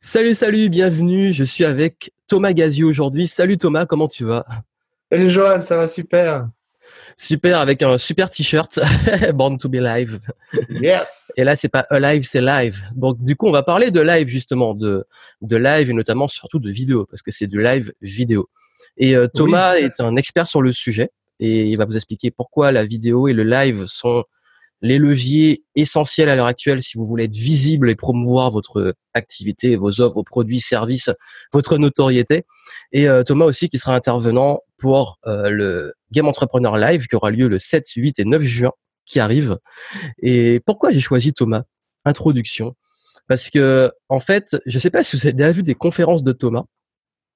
Salut, salut, bienvenue. Je suis avec Thomas Gaziou aujourd'hui. Salut Thomas, comment tu vas? Salut Johan, ça va super. Super, avec un super t-shirt, Born to be live. Yes. Et là, c'est pas alive, c'est live. Donc, du coup, on va parler de live, justement, de, de live et notamment, surtout de vidéo, parce que c'est du live vidéo. Et euh, Thomas est un expert sur le sujet et il va vous expliquer pourquoi la vidéo et le live sont les leviers essentiels à l'heure actuelle si vous voulez être visible et promouvoir votre activité, vos offres, vos produits, services, votre notoriété. Et euh, Thomas aussi qui sera intervenant pour euh, le Game Entrepreneur Live qui aura lieu le 7, 8 et 9 juin qui arrive. Et pourquoi j'ai choisi Thomas? Introduction. Parce que en fait, je sais pas si vous avez déjà vu des conférences de Thomas,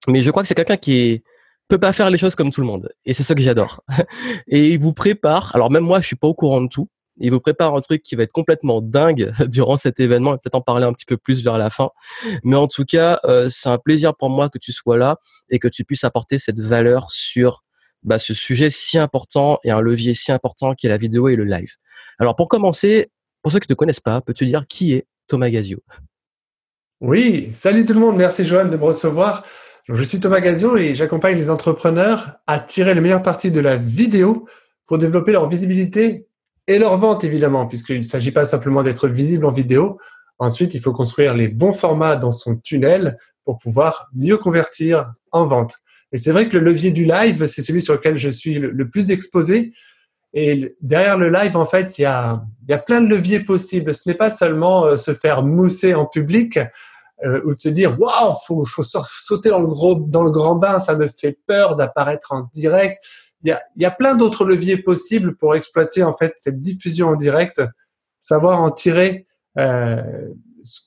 mais je crois que c'est quelqu'un qui peut pas faire les choses comme tout le monde. Et c'est ça que j'adore. Et il vous prépare. Alors même moi, je suis pas au courant de tout. Il vous prépare un truc qui va être complètement dingue durant cet événement et peut-être en parler un petit peu plus vers la fin. Mais en tout cas, euh, c'est un plaisir pour moi que tu sois là et que tu puisses apporter cette valeur sur bah, ce sujet si important et un levier si important qui est la vidéo et le live. Alors pour commencer, pour ceux qui ne te connaissent pas, peux-tu dire qui est Thomas Gazio? Oui, salut tout le monde, merci Johan de me recevoir. Je suis Thomas Gazio et j'accompagne les entrepreneurs à tirer le meilleur parti de la vidéo pour développer leur visibilité et leur vente évidemment, puisqu'il ne s'agit pas simplement d'être visible en vidéo. Ensuite, il faut construire les bons formats dans son tunnel pour pouvoir mieux convertir en vente. Et c'est vrai que le levier du live, c'est celui sur lequel je suis le plus exposé. Et derrière le live, en fait, il y a, y a plein de leviers possibles. Ce n'est pas seulement euh, se faire mousser en public euh, ou de se dire waouh, faut, faut sauter dans le gros, dans le grand bain, ça me fait peur d'apparaître en direct il y a, plein d'autres leviers possibles pour exploiter en fait cette diffusion en direct, savoir en tirer euh,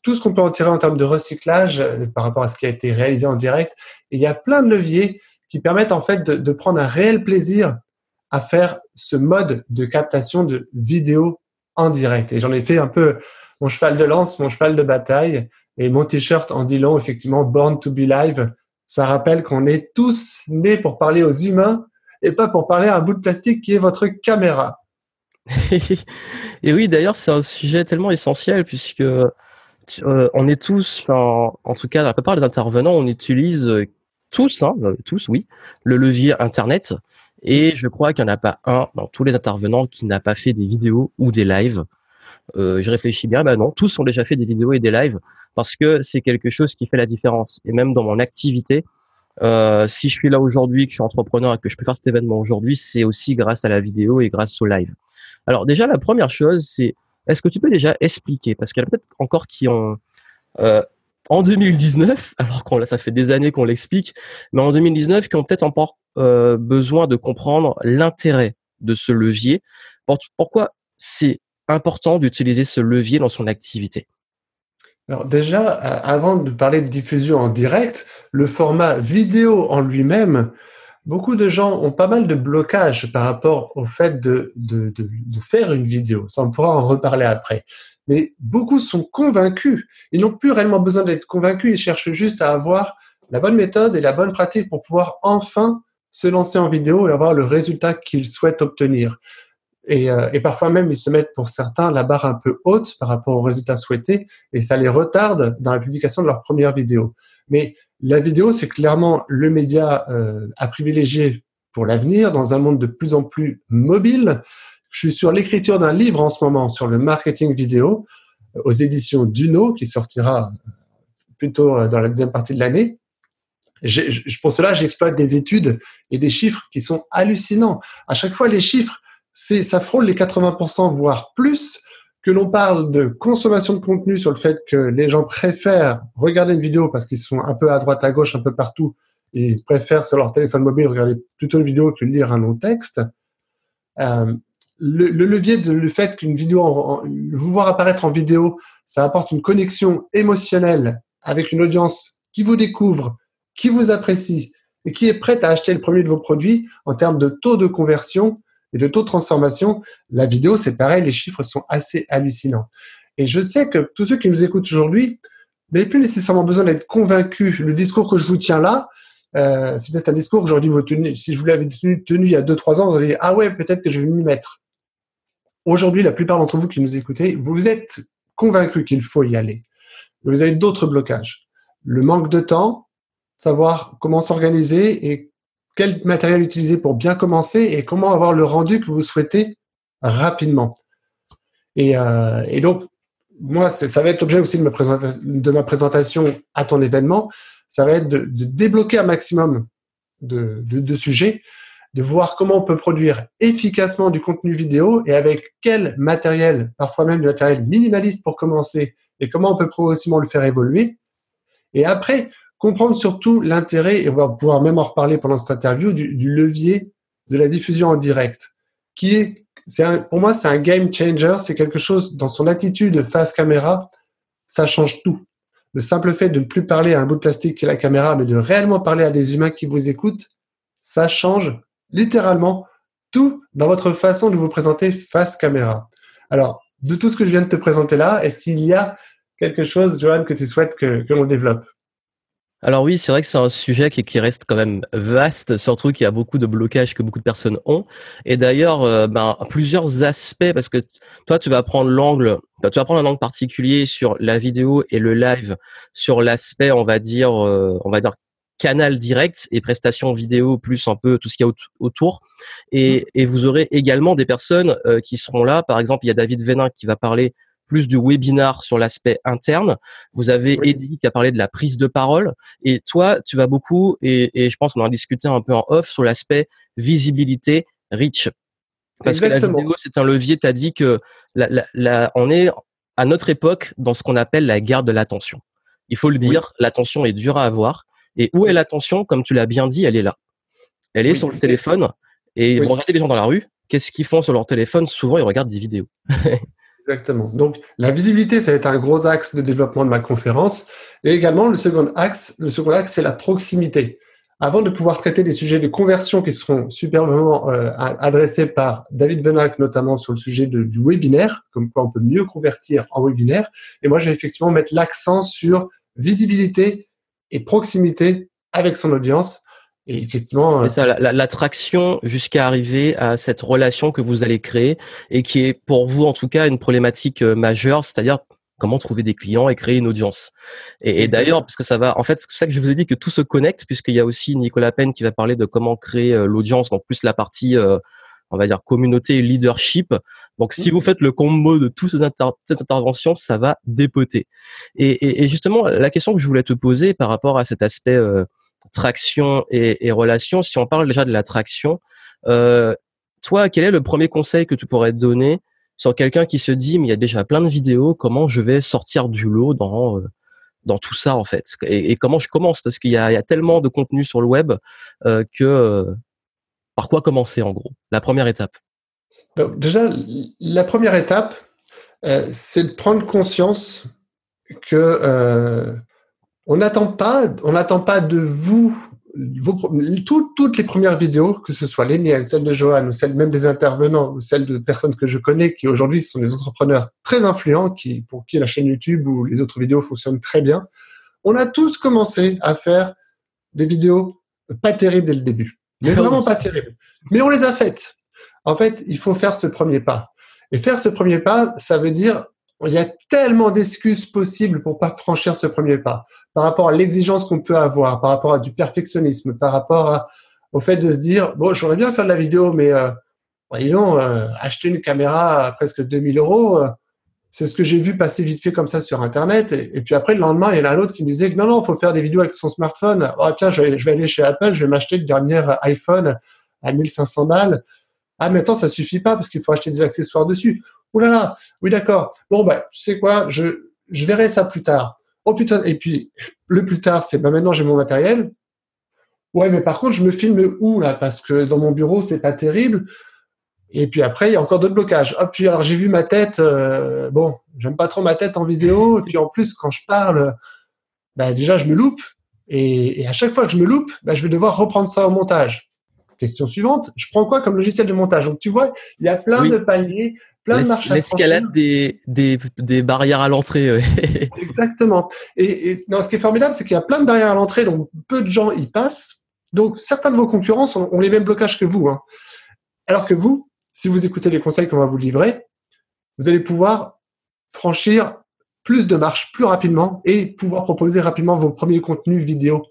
tout ce qu'on peut en tirer en termes de recyclage euh, par rapport à ce qui a été réalisé en direct. Et il y a plein de leviers qui permettent en fait de, de prendre un réel plaisir à faire ce mode de captation de vidéo en direct. Et j'en ai fait un peu mon cheval de lance, mon cheval de bataille et mon t-shirt en dit long, effectivement, Born to be Live. Ça rappelle qu'on est tous nés pour parler aux humains et pas pour parler à un bout de plastique qui est votre caméra. et oui, d'ailleurs, c'est un sujet tellement essentiel puisque euh, on est tous, en, tout cas, la plupart des intervenants, on utilise euh, tous, hein, euh, tous, oui, le levier Internet. Et je crois qu'il n'y en a pas un dans tous les intervenants qui n'a pas fait des vidéos ou des lives. Je réfléchis bien, bah non, tous ont déjà fait des vidéos et des lives parce que c'est quelque chose qui fait la différence. Et même dans mon activité, euh, si je suis là aujourd'hui, que je suis entrepreneur et que je peux faire cet événement aujourd'hui, c'est aussi grâce à la vidéo et grâce au live. Alors déjà, la première chose, c'est est-ce que tu peux déjà expliquer? Parce qu'il y a peut-être encore qui ont euh, en 2019, alors qu'on ça fait des années qu'on l'explique, mais en 2019, qui ont peut-être encore euh, besoin de comprendre l'intérêt de ce levier. Pourquoi c'est important d'utiliser ce levier dans son activité? Alors déjà, avant de parler de diffusion en direct, le format vidéo en lui-même, beaucoup de gens ont pas mal de blocages par rapport au fait de, faire une vidéo. Ça, on pourra en reparler après. Mais beaucoup sont convaincus. Ils n'ont plus réellement besoin d'être convaincus. Ils cherchent juste à avoir la bonne méthode et la bonne pratique pour pouvoir enfin se lancer en vidéo et avoir le résultat qu'ils souhaitent obtenir. Et, euh, et, parfois même, ils se mettent pour certains la barre un peu haute par rapport aux résultats souhaités et ça les retarde dans la publication de leur première vidéo. Mais la vidéo, c'est clairement le média euh, à privilégier pour l'avenir dans un monde de plus en plus mobile. Je suis sur l'écriture d'un livre en ce moment sur le marketing vidéo euh, aux éditions Duno qui sortira plutôt dans la deuxième partie de l'année. Pour cela, j'exploite des études et des chiffres qui sont hallucinants. À chaque fois, les chiffres ça frôle les 80%, voire plus, que l'on parle de consommation de contenu sur le fait que les gens préfèrent regarder une vidéo parce qu'ils sont un peu à droite, à gauche, un peu partout, et ils préfèrent sur leur téléphone mobile regarder plutôt une vidéo que lire un long texte. Euh, le, levier de fait qu'une vidéo, vous voir apparaître en vidéo, ça apporte une connexion émotionnelle avec une audience qui vous découvre, qui vous apprécie et qui est prête à acheter le premier de vos produits en termes de taux de conversion et de taux de transformation, la vidéo, c'est pareil, les chiffres sont assez hallucinants. Et je sais que tous ceux qui nous écoutent aujourd'hui n'avez plus nécessairement besoin d'être convaincus. Le discours que je vous tiens là, euh, c'est peut-être un discours que j'aurais vous tenir. Si je vous l'avais tenu, tenu, il y a 2-3 ans, vous auriez dit, ah ouais, peut-être que je vais m'y mettre. Aujourd'hui, la plupart d'entre vous qui nous écoutez, vous êtes convaincus qu'il faut y aller. Mais vous avez d'autres blocages. le manque de temps, savoir comment s'organiser et quel matériel utiliser pour bien commencer et comment avoir le rendu que vous souhaitez rapidement. Et, euh, donc, moi, ça va être l'objet aussi de ma, présentation à ton événement. Ça va être de, débloquer un maximum de, sujets, de voir comment on peut produire efficacement du contenu vidéo et avec quel matériel, parfois même du matériel minimaliste pour commencer, et comment on peut progressivement le faire évoluer. Et après, comprendre surtout l'intérêt, et on va pouvoir même en reparler pendant cette interview, du, levier de la diffusion en direct, qui est pour moi, c'est un game changer. C'est quelque chose dans son attitude face caméra, ça change tout. Le simple fait de ne plus parler à un bout de plastique qui est la caméra, mais de réellement parler à des humains qui vous écoutent, ça change littéralement tout dans votre façon de vous présenter face caméra. Alors, de tout ce que je viens de te présenter là, est-ce qu'il y a quelque chose, Johan, que tu souhaites que l'on développe? Alors oui, c'est vrai que c'est un sujet qui, qui, reste quand même vaste, surtout qu'il y a beaucoup de blocages que beaucoup de personnes ont. Et d'ailleurs, euh, ben, plusieurs aspects, parce que toi, tu vas prendre l'angle, tu vas prendre un angle particulier sur la vidéo et le live, sur l'aspect, on va dire, euh, on va dire canal direct et prestations vidéo plus un peu tout ce qu'il y a autour. Et, et, vous aurez également des personnes euh, qui seront là. Par exemple, il y a David Vénin qui va parler plus du webinar sur l'aspect interne. Vous avez Eddie qui a parlé de la prise de parole. Et toi, tu vas beaucoup, et, et je pense qu'on en a discuté un peu en off, sur l'aspect visibilité, reach. Parce que la vidéo, c'est un levier, tu as dit que la, la, la, on est à notre époque dans ce qu'on appelle la guerre de l'attention. Il faut le dire, l'attention est dure à avoir. Et où est l'attention? Comme tu l'as bien dit, elle est là. Elle est sur le téléphone. Et ils vont regarder les gens dans la rue. Qu'est-ce qu'ils font sur leur téléphone? Souvent, ils regardent des vidéos. Exactement. Donc, la visibilité, ça va être un gros axe de développement de ma conférence. Et également, le second axe, le second axe, c'est la proximité. Avant de pouvoir traiter des sujets de conversion qui seront superbement euh, adressés par David Benac, notamment sur le sujet du webinaire, comme quoi on peut mieux convertir en webinaire. Et moi, je vais effectivement mettre l'accent sur visibilité et proximité avec son audience et effectivement, euh, ça, l'attraction jusqu'à arriver à cette relation que vous allez créer et qui est pour vous en tout cas une problématique euh, majeure, c'est-à-dire comment trouver des clients et créer une audience. Et, d'ailleurs, parce que ça va, en fait, c'est ça que je vous ai dit que tout se connecte, puisqu'il y a aussi Nicolas Penn qui va parler de comment créer euh, l'audience, en plus la partie, on va dire, communauté et leadership. Donc, si vous faites le combo de toutes ces, interventions, ça va dépoter. Et, et, justement, la question que je voulais te poser par rapport à cet aspect traction et, et relation. Si on parle déjà de la traction, euh, toi, quel est le premier conseil que tu pourrais donner sur quelqu'un qui se dit mais il y a déjà plein de vidéos, comment je vais sortir du lot dans euh, dans tout ça en fait? Et, comment je commence? Parce qu'il y a, y a, tellement de contenu sur le web euh, que euh, par quoi commencer en gros? La première étape. Donc, déjà, la première étape, euh, c'est de prendre conscience que on n'attend pas, on n'attend pas de vous vos, toutes les premières vidéos, que ce soit les miennes, celles de Johan, ou celles même des intervenants, ou celles de personnes que je connais qui aujourd'hui sont des entrepreneurs très influents, qui, pour qui la chaîne YouTube ou les autres vidéos fonctionnent très bien. On a tous commencé à faire des vidéos pas terribles dès le début, mais vraiment pas terribles. Mais on les a faites. En fait, il faut faire ce premier pas. Et faire ce premier pas, ça veut dire il y a tellement d'excuses possibles pour pas franchir ce premier pas par rapport à l'exigence qu'on peut avoir, par rapport à du perfectionnisme, par rapport au fait de se dire bon, j'aurais bien faire de la vidéo, mais euh, voyons, euh, acheter une caméra à presque 2000 euros, euh, c'est ce que j'ai vu passer vite fait comme ça sur Internet. Et, puis après, le lendemain, il y en a un autre qui me disait que non, non, il faut faire des vidéos avec son smartphone. Oh, tiens, je vais, aller chez Apple, je vais m'acheter le dernier iPhone à 1500 balles. Ah, mais attends, ça suffit pas parce qu'il faut acheter des accessoires dessus. Ouh là là, oui, d'accord. Bon, bah, tu sais quoi, je, je verrai ça plus tard. Oh putain, et puis le plus tard, c'est bah maintenant j'ai mon matériel. Ouais, mais par contre, je me filme où là? Parce que dans mon bureau, c'est pas terrible. Et puis après, il y a encore d'autres blocages. Ah, puis alors j'ai vu ma tête. Euh, bon, j'aime pas trop ma tête en vidéo. Et puis en plus, quand je parle, bah, déjà je me loupe. Et, à chaque fois que je me loupe, bah, je vais devoir reprendre ça au montage. Question suivante, je prends quoi comme logiciel de montage? Donc tu vois, il y a plein de paliers, L'escalade des, des, des, barrières à l'entrée. Exactement. Et, et non, ce qui est formidable, c'est qu'il y a plein de barrières à l'entrée, donc peu de gens y passent. Donc certains de vos concurrents ont les mêmes blocages que vous. Hein. Alors que vous, si vous écoutez les conseils qu'on va vous livrer, vous allez pouvoir franchir plus de marche plus rapidement et pouvoir proposer rapidement vos premiers contenus vidéo.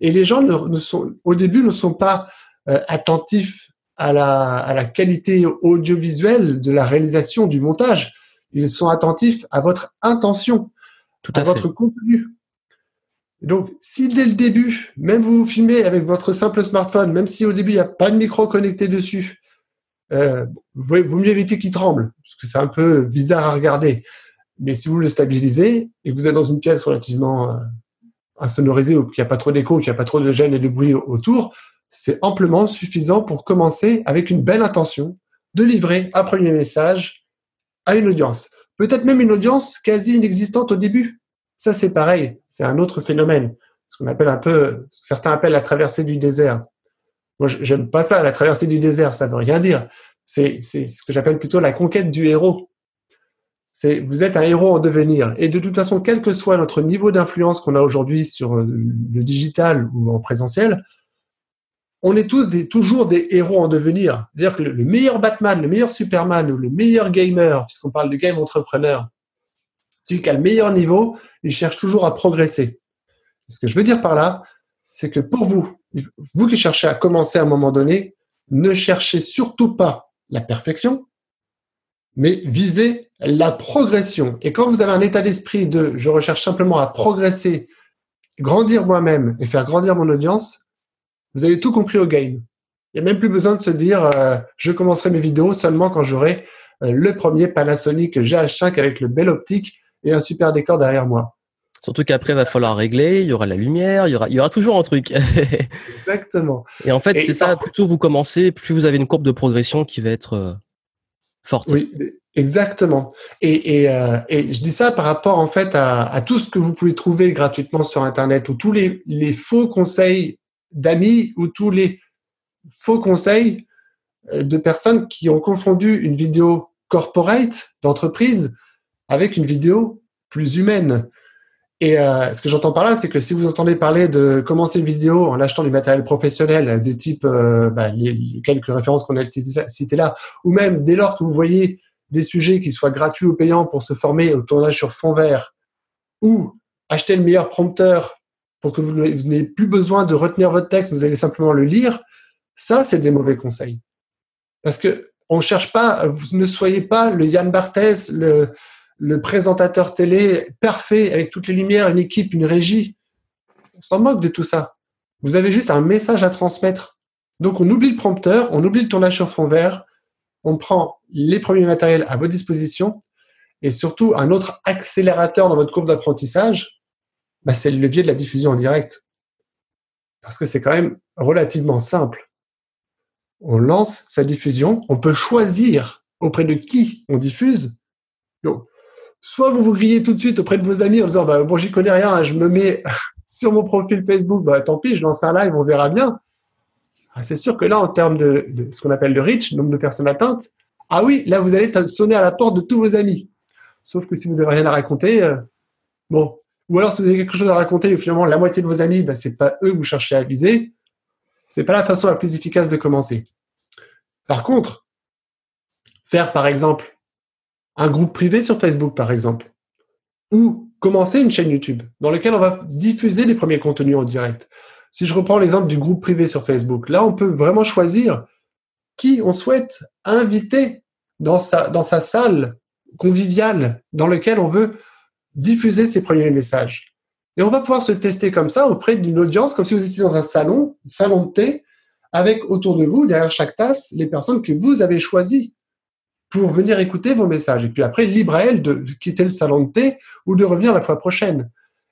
Et les gens ne, sont, au début ne sont pas euh, attentifs à la, à la qualité audiovisuelle de la réalisation du montage. Ils sont attentifs à votre intention, Tout à, votre contenu. Donc, si dès le début, même vous vous filmez avec votre simple smartphone, même si au début il n'y a pas de micro connecté dessus, euh, vous, vous mieux éviter qu'il tremble, parce que c'est un peu bizarre à regarder. Mais si vous le stabilisez et que vous êtes dans une pièce relativement euh, insonorisée, ou qu'il n'y a pas trop d'écho, qu'il n'y a pas trop de gêne et de bruit autour, c'est amplement suffisant pour commencer avec une belle intention de livrer un premier message à une audience. Peut-être même une audience quasi inexistante au début. Ça, c'est pareil. C'est un autre phénomène. Ce qu'on appelle un peu, ce que certains appellent la traversée du désert. Moi, j'aime pas ça, la traversée du désert. Ça veut rien dire. C'est, ce que j'appelle plutôt la conquête du héros. C'est, vous êtes un héros en devenir. Et de toute façon, quel que soit notre niveau d'influence qu'on a aujourd'hui sur le digital ou en présentiel, on est tous toujours des héros en devenir. C'est-à-dire que le, meilleur Batman, le meilleur Superman ou le meilleur gamer, puisqu'on parle de game entrepreneur, celui qui a le meilleur niveau, il cherche toujours à progresser. Ce que je veux dire par là, c'est que pour vous, vous qui cherchez à commencer à un moment donné, ne cherchez surtout pas la perfection, mais visez la progression. Et quand vous avez un état d'esprit de je recherche simplement à progresser, grandir moi-même et faire grandir mon audience, vous avez tout compris au game. Il n'y a même plus besoin de se dire euh, je commencerai mes vidéos seulement quand j'aurai euh, le premier Panasonic GH5 avec le bel optique et un super décor derrière moi. Surtout qu'après, il va falloir régler, il y aura la lumière, il y aura, il y aura toujours un truc. Exactement. Et en fait, c'est ça, plutôt vous commencez, plus vous avez une courbe de progression qui va être euh, forte. Oui, exactement. Et, et, et, je dis ça par rapport en fait à, à, tout ce que vous pouvez trouver gratuitement sur Internet ou tous les, les faux conseils d'amis ou tous les faux conseils euh, de personnes qui ont confondu une vidéo corporate d'entreprise avec une vidéo plus humaine. Et euh, ce que j'entends par là, c'est que si vous entendez parler de commencer une vidéo en achetant du matériel professionnel, des types, euh, bah, les, quelques références qu'on a citées là, ou même dès lors que vous voyez des sujets qui soient gratuits ou payants pour se former au tournage sur fond vert, ou acheter le meilleur prompteur pour que vous n'ayez plus besoin de retenir votre texte, vous allez simplement le lire, ça, c'est des mauvais conseils. Parce que on cherche pas, vous ne soyez pas le Yann Barthès, le, présentateur télé parfait avec toutes les lumières, une équipe, une régie. On s'en moque de tout ça. Vous avez juste un message à transmettre. Donc, on oublie le prompteur, on oublie le tournage sur fond vert, on prend les premiers matériels à votre disposition et surtout un autre accélérateur dans votre courbe d'apprentissage, bah, c'est le levier de la diffusion en direct. Parce que c'est quand même relativement simple. On lance sa diffusion, on peut choisir auprès de qui on diffuse. Soit vous vous grillez tout de suite auprès de vos amis en disant bah, bon j'y connais rien, je me mets sur mon profil Facebook, bah tant pis, je lance un live, on verra bien. Ah, c'est sûr que là, en termes de, ce qu'on appelle le reach, nombre de personnes atteintes, ah oui, là vous allez sonner à la porte de tous vos amis. Sauf que si vous n'avez rien à raconter, euh, bon, ou alors, si vous avez quelque chose à raconter et finalement la moitié de vos amis, ben, c'est pas eux que vous cherchez à viser, c'est pas la façon la plus efficace de commencer. Par contre, faire par exemple un groupe privé sur Facebook, par exemple, ou commencer une chaîne YouTube dans laquelle on va diffuser les premiers contenus en direct. Si je reprends l'exemple du groupe privé sur Facebook, là, on peut vraiment choisir qui on souhaite inviter dans sa, dans sa salle conviviale dans laquelle on veut diffuser ces premiers messages. Et on va pouvoir se tester comme ça auprès d'une audience, comme si vous étiez dans un salon, un salon de thé, avec autour de vous, derrière chaque tasse, les personnes que vous avez choisies pour venir écouter vos messages. Et puis après, libre à elles de, quitter le salon de thé ou de revenir la fois prochaine.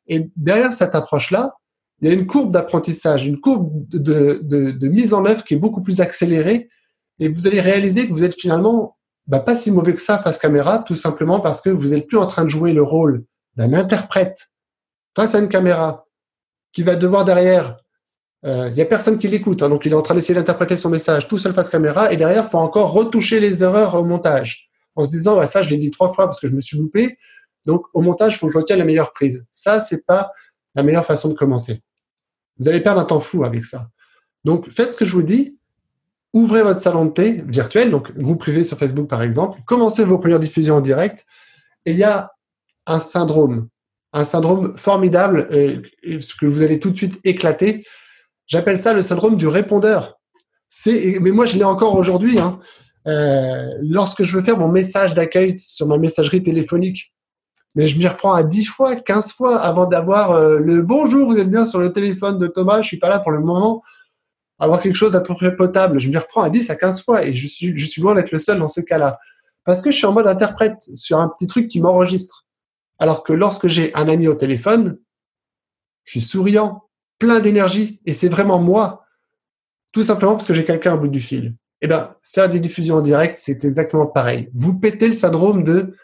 Et derrière cette approche-là, il y a une courbe d'apprentissage, une courbe de, de, mise en œuvre qui est beaucoup plus accélérée. Et vous allez réaliser que vous êtes finalement bah, pas si mauvais que ça face caméra, tout simplement parce que vous n'êtes plus en train de jouer le rôle d'un interprète face à une caméra qui va devoir derrière, euh, il n'y a personne qui l'écoute, hein, donc il est en train d'essayer d'interpréter son message tout seul face caméra, et derrière, il faut encore retoucher les erreurs au montage, en se disant, ça, je l'ai dit trois fois parce que je me suis loupé, donc au montage, il faut que je retienne la meilleure prise. Ça, c'est pas la meilleure façon de commencer. Vous allez perdre un temps fou avec ça. Donc, faites ce que je vous dis, ouvrez votre salon de thé virtuel, donc groupe privé sur Facebook par exemple, commencez vos premières diffusions en direct, et il y a un syndrome, un syndrome formidable, ce que vous allez tout de suite éclater. J'appelle ça le syndrome du répondeur. Mais moi je l'ai encore aujourd'hui. Hein. Euh, lorsque je veux faire mon message d'accueil sur ma messagerie téléphonique, mais je m'y reprends à 10 fois, 15 fois avant d'avoir euh, le bonjour, vous êtes bien sur le téléphone de Thomas, je suis pas là pour le moment, avoir quelque chose à peu près potable. Je m'y reprends à 10 à 15 fois et je suis, je suis loin d'être le seul dans ce cas-là. Parce que je suis en mode interprète sur un petit truc qui m'enregistre. Alors que lorsque j'ai un ami au téléphone, je suis souriant, plein d'énergie et c'est vraiment moi. Tout simplement parce que j'ai quelqu'un au bout du fil. Eh bien, faire des diffusions en direct, c'est exactement pareil. Vous pétez le syndrome de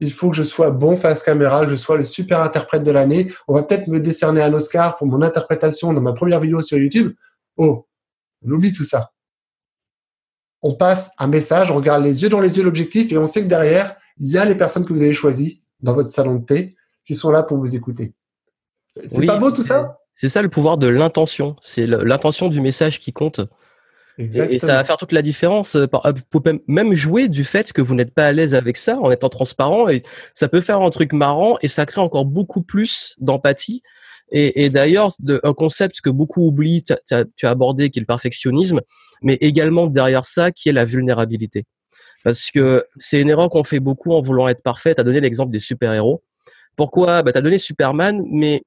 il faut que je sois bon face caméra, que je sois le super interprète de l'année. On va peut-être me décerner un Oscar pour mon interprétation dans ma première vidéo sur YouTube. Oh, on oublie tout ça. On passe un message, on regarde les yeux dans les yeux l'objectif et on sait que derrière, il y a les personnes que vous avez choisies dans votre salon de thé qui sont là pour vous écouter. C'est pas beau tout ça? C'est ça le pouvoir de l'intention. C'est l'intention du message qui compte. Et, ça va faire toute la différence. Euh, euh, vous pouvez même jouer du fait que vous n'êtes pas à l'aise avec ça en étant transparent et ça peut faire un truc marrant et ça crée encore beaucoup plus d'empathie. Et, et d'ailleurs, un concept que beaucoup oublient, tu as, abordé, qui est le perfectionnisme, mais également derrière ça, qui est la vulnérabilité. Parce que c'est une erreur qu'on fait beaucoup en voulant être parfait. Tu as donné l'exemple des super-héros. Pourquoi? Bah, Tu as donné Superman, mais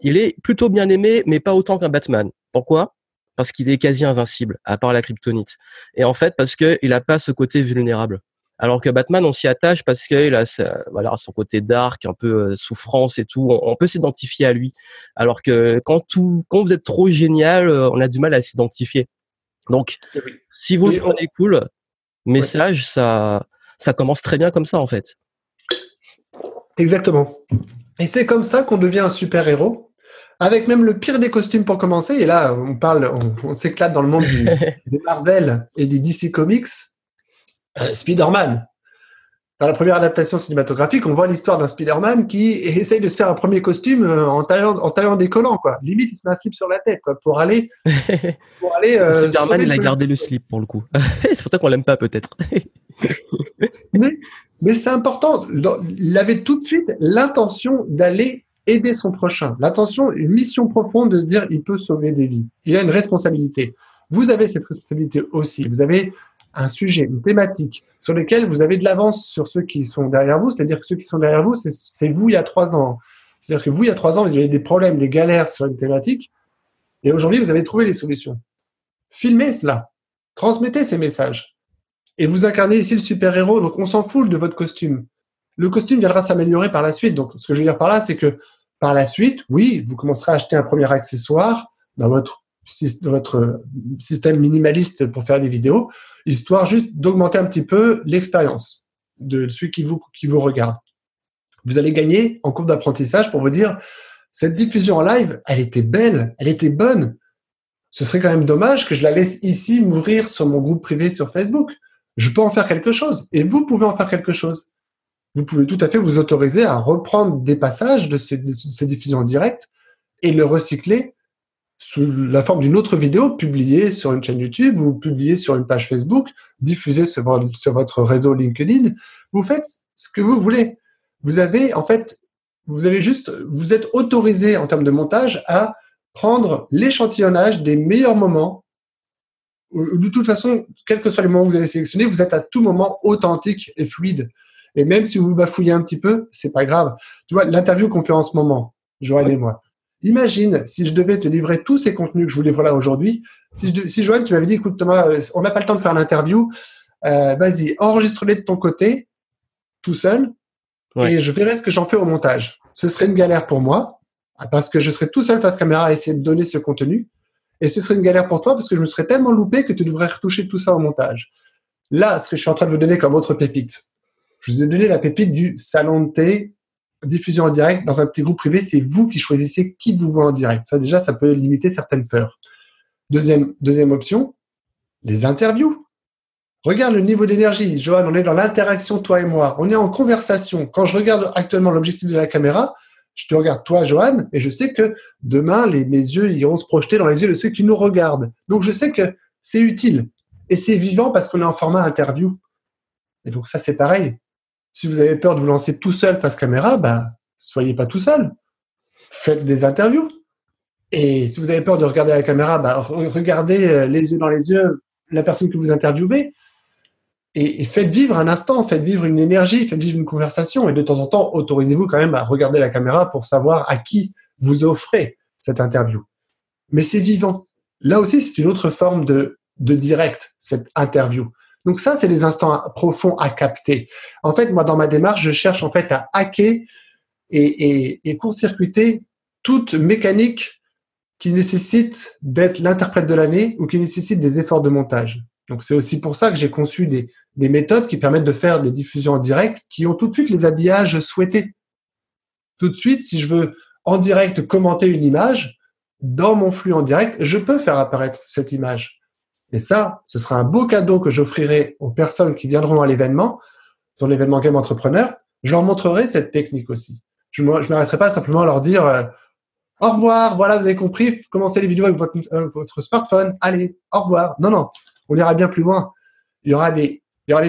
il est plutôt bien aimé, mais pas autant qu'un Batman. Pourquoi? Parce qu'il est quasi invincible, à part la kryptonite. Et en fait, parce qu'il n'a pas ce côté vulnérable. Alors que Batman, on s'y attache parce qu'il a voilà, son côté dark, un peu euh, souffrance et tout. On, peut s'identifier à lui. Alors que quand, tout, quand vous êtes trop génial, euh, on a du mal à s'identifier. Donc, eh si vous le prenez cool, message, ça, ça commence très bien comme ça, en fait. Exactement. Et c'est comme ça qu'on devient un super-héros avec même le pire des costumes pour commencer. Et là, on parle, on, s'éclate dans le monde des Marvel et des DC Comics. Euh, Spider-Man. Dans la première adaptation cinématographique, on voit l'histoire d'un Spider-Man qui essaye de se faire un premier costume euh, en taillant, en taillant des collants, quoi. Limite, il se met un slip sur la tête, quoi, pour aller. Pour aller euh, Spider-Man, il a gardé le slip pour le coup. c'est pour ça qu'on l'aime pas, peut-être. mais, mais c'est important. Il avait tout de suite l'intention d'aller aider son prochain. L'attention, une mission profonde de se dire il peut sauver des vies. Il a une responsabilité. Vous avez cette responsabilité aussi. Vous avez un sujet, une thématique sur lequel vous avez de l'avance sur ceux qui sont derrière vous. C'est-à-dire que ceux qui sont derrière vous, c'est vous il y a trois ans. C'est-à-dire que vous, il y a trois ans, vous avez des problèmes, des galères sur une thématique. Et aujourd'hui, vous avez trouvé les solutions. Filmez cela. Transmettez ces messages. Et vous incarnez ici le super-héros. Donc, on s'en fout de votre costume. Le costume viendra s'améliorer par la suite. Donc, ce que je veux dire par là, c'est que par la suite, oui, vous commencerez à acheter un premier accessoire dans votre, votre système minimaliste pour faire des vidéos, histoire juste d'augmenter un petit peu l'expérience de celui qui vous, qui vous regarde. Vous allez gagner en cours d'apprentissage pour vous dire, cette diffusion en live, elle était belle, elle était bonne. Ce serait quand même dommage que je la laisse ici mourir sur mon groupe privé sur Facebook. Je peux en faire quelque chose et vous pouvez en faire quelque chose vous pouvez tout à fait vous autoriser à reprendre des passages de ces, diffusions en direct et le recycler sous la forme d'une autre vidéo publiée sur une chaîne YouTube ou publiée sur une page Facebook, diffusée sur, votre réseau LinkedIn. Vous faites ce que vous voulez. Vous avez, en fait, vous avez juste, vous êtes autorisé en termes de montage à prendre l'échantillonnage des meilleurs moments. De toute façon, quels que soient les moments que vous avez sélectionnés, vous êtes à tout moment authentique et fluide. Et même si vous bafouillez un petit peu, c'est pas grave. Tu vois, l'interview qu'on fait en ce moment, Joanne et moi. Imagine si je devais te livrer tous ces contenus que je voulais voir aujourd'hui. Si, je, si Joanne, tu m'avais dit, écoute Thomas, euh, on n'a pas le temps de faire l'interview, euh, vas-y, enregistre-les de ton côté, tout seul, et je verrai ce que j'en fais au montage. Ce serait une galère pour moi, parce que je serais tout seul face caméra à essayer de donner ce contenu. Et ce serait une galère pour toi parce que je me serais tellement loupé que tu devrais retoucher tout ça au montage. Là, ce que je suis en train de vous donner comme autre pépite, je vous ai donné la pépite du salon de thé, diffusion en direct dans un petit groupe privé. C'est vous qui choisissez qui vous voit en direct. Ça, déjà, ça peut limiter certaines peurs. Deuxième, deuxième option, les interviews. Regarde le niveau d'énergie. Johan, on est dans l'interaction, toi et moi. On est en conversation. Quand je regarde actuellement l'objectif de la caméra, je te regarde toi, Johan, et je sais que demain, les, mes yeux iront se projeter dans les yeux de ceux qui nous regardent. Donc, je sais que c'est utile. Et c'est vivant parce qu'on est en format interview. Et donc, ça, c'est pareil si vous avez peur de vous lancer tout seul face caméra, bah, soyez pas tout seul. Faites des interviews. Et si vous avez peur de regarder la caméra, bah, regardez euh, les yeux dans les yeux la personne que vous interviewez et, faites vivre un instant, faites vivre une énergie, faites vivre une conversation. Et de temps en temps, autorisez-vous quand même à regarder la caméra pour savoir à qui vous offrez cette interview. Mais c'est vivant. Là aussi, c'est une autre forme de direct, cette interview. Donc ça, c'est des instants profonds à capter. En fait, moi, dans ma démarche, je cherche en fait à hacker et, court-circuiter toute mécanique qui nécessite d'être l'interprète de l'année ou qui nécessite des efforts de montage. Donc c'est aussi pour ça que j'ai conçu des, méthodes qui permettent de faire des diffusions en direct qui ont tout de suite les habillages souhaités. Tout de suite, si je veux en direct commenter une image, dans mon flux en direct, je peux faire apparaître cette image. Et ça, ce sera un beau cadeau que j'offrirai aux personnes qui viendront à l'événement, dans l'événement Game Entrepreneur. Je leur montrerai cette technique aussi. Je ne m'arrêterai pas simplement à leur dire euh, au revoir, voilà, vous avez compris, commencez les vidéos avec votre, euh, votre, smartphone, allez, au revoir. Non, non, on ira bien plus loin. Il y aura des,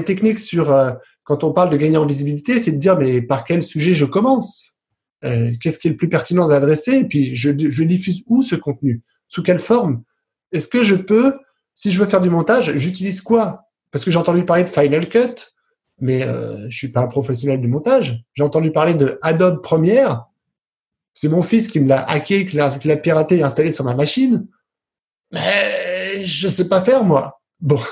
techniques sur, euh, quand on parle de gagner en visibilité, c'est de dire, mais par quel sujet je commence? Qu'est-ce qui est le plus pertinent à adresser? Et puis, je diffuse où ce contenu? Sous quelle forme? Est-ce que je peux, si je veux faire du montage, j'utilise quoi? Parce que j'ai entendu parler de Final Cut, mais euh, je suis pas un professionnel du montage. J'ai entendu parler de Adobe Premiere, c'est mon fils qui me l'a hacké, qui l'a piraté et installé sur ma machine. Mais je sais pas faire, moi. Bon.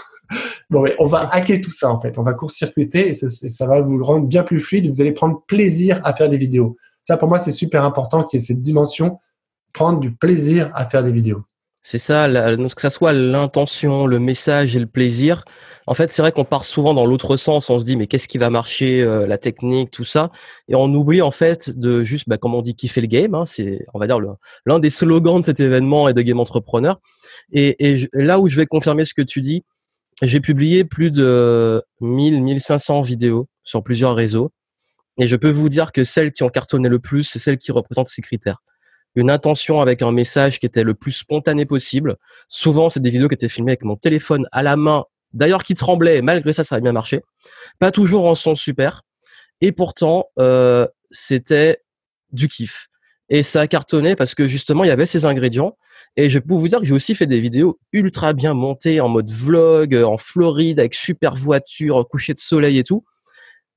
Bon, on va hacker tout ça, en fait. On va court-circuiter et ça, va vous rendre bien plus fluide. Vous allez prendre plaisir à faire des vidéos. Ça, pour moi, c'est super important qu'il y ait cette dimension, prendre du plaisir à faire des vidéos. C'est ça, que ça soit l'intention, le message et le plaisir. En fait, c'est vrai qu'on part souvent dans l'autre sens. On se dit, mais qu'est-ce qui va marcher, euh, la technique, tout ça, et on oublie en fait de juste, bah, comme on dit, kiffer le game. Hein, c'est, on va dire, l'un des slogans de cet événement et de Game Entrepreneur. Et, là où je vais confirmer ce que tu dis, j'ai publié plus de 1000, 1500 vidéos sur plusieurs réseaux, et je peux vous dire que celles qui ont cartonné le plus, c'est celles qui représentent ces critères une intention avec un message qui était le plus spontané possible. Souvent, c'est des vidéos qui étaient filmées avec mon téléphone à la main, d'ailleurs qui tremblait, malgré ça, ça a bien marché. Pas toujours en son super. Et pourtant, euh, c'était du kiff. Et ça a cartonné parce que justement, il y avait ces ingrédients. Et je peux vous dire que j'ai aussi fait des vidéos ultra bien montées en mode vlog, en Floride, avec super voiture, coucher de soleil et tout.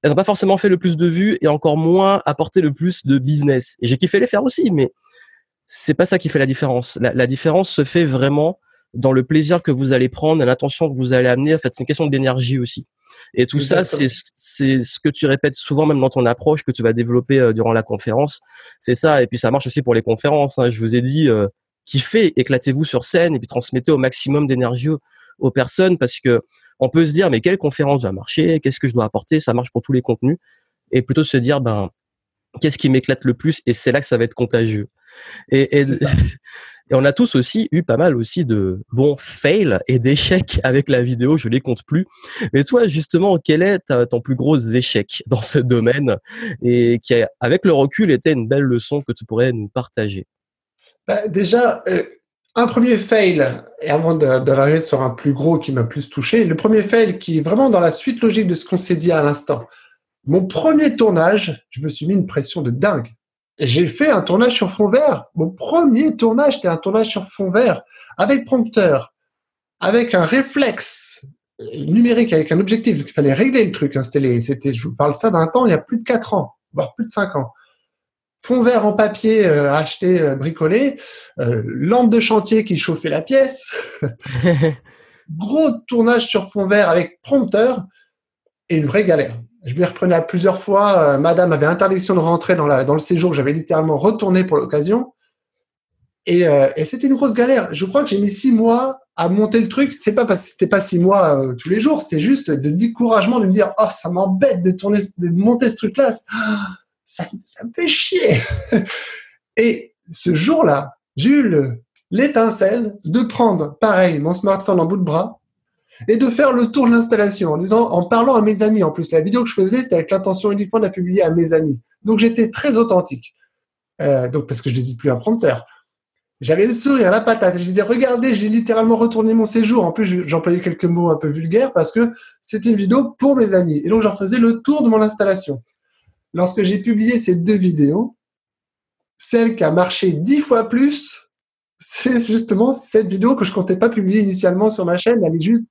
Elles n'ont pas forcément fait le plus de vues et encore moins apporté le plus de business. Et j'ai kiffé les faire aussi, mais c'est pas ça qui fait la différence. La, différence se fait vraiment dans le plaisir que vous allez prendre, l'attention que vous allez amener. En fait, c'est une question d'énergie aussi. Et tout ça, c'est c'est ce que tu répètes souvent même dans ton approche que tu vas développer euh, durant la conférence. C'est ça. Et puis ça marche aussi pour les conférences. Hein. Je vous ai dit, euh, kiffez, éclatez-vous sur scène et puis transmettez au maximum d'énergie aux, personnes parce que on peut se dire mais quelle conférence va marcher? Qu'est-ce que je dois apporter? Ça marche pour tous les contenus. Et plutôt se dire ben qu'est-ce qui m'éclate le plus Et c'est là que ça va être contagieux. Et, et, on a tous aussi eu pas mal aussi de bons fails et d'échecs avec la vidéo, je les compte plus. Mais toi, justement, quel est ton plus gros échec dans ce domaine et qui, avec le recul, était une belle leçon que tu pourrais nous partager? Bah, Déjà, euh, un premier fail, et avant d'arriver sur un plus gros qui m'a plus touché, le premier fail qui est vraiment dans la suite logique de ce qu'on s'est dit à l'instant. Mon premier tournage, je me suis mis une pression de dingue j'ai fait un tournage sur fond vert. Mon premier tournage, c'était un tournage sur fond vert, avec prompteur, avec un réflexe numérique, avec un objectif. il fallait régler le truc. Hein. C'était, je vous parle ça d'un temps, il y a plus de 4 ans, voire plus de 5 ans. Fond vert en papier euh, acheté, euh, bricolé, euh, lampe de chantier qui chauffait la pièce, gros tournage sur fond vert avec prompteur et une vraie galère je m'y reprenais à plusieurs fois. Euh, madame avait interdiction de rentrer dans, la, dans le séjour. J'avais littéralement retourné pour l'occasion. Et, euh, et c'était une grosse galère. Je crois que j'ai mis six mois à monter le truc. C'est pas parce que c'était pas six mois euh, tous les jours. C'était juste de découragement de me dire, oh, ça m'embête de tourner, de monter ce truc-là. Ça, ça me fait chier. et ce jour-là, j'ai eu l'étincelle de prendre, pareil, mon smartphone en bout de bras, et de faire le tour de l'installation en disant, en parlant à mes amis. En plus, la vidéo que je faisais, c'était avec l'intention uniquement de la publier à mes amis. Donc, j'étais très authentique. Euh, donc, parce que je n'hésite plus un prompteur. J'avais le sourire la patate. Je disais, regardez, j'ai littéralement retourné mon séjour. En plus, j'employais quelques mots un peu vulgaires parce que c'était une vidéo pour mes amis. Et donc, j'en faisais le tour de mon installation. lorsque j'ai publié ces deux vidéos, celle qui a marché dix fois plus, c'est justement cette vidéo que je comptais pas publier initialement sur ma chaîne. Elle, est juste,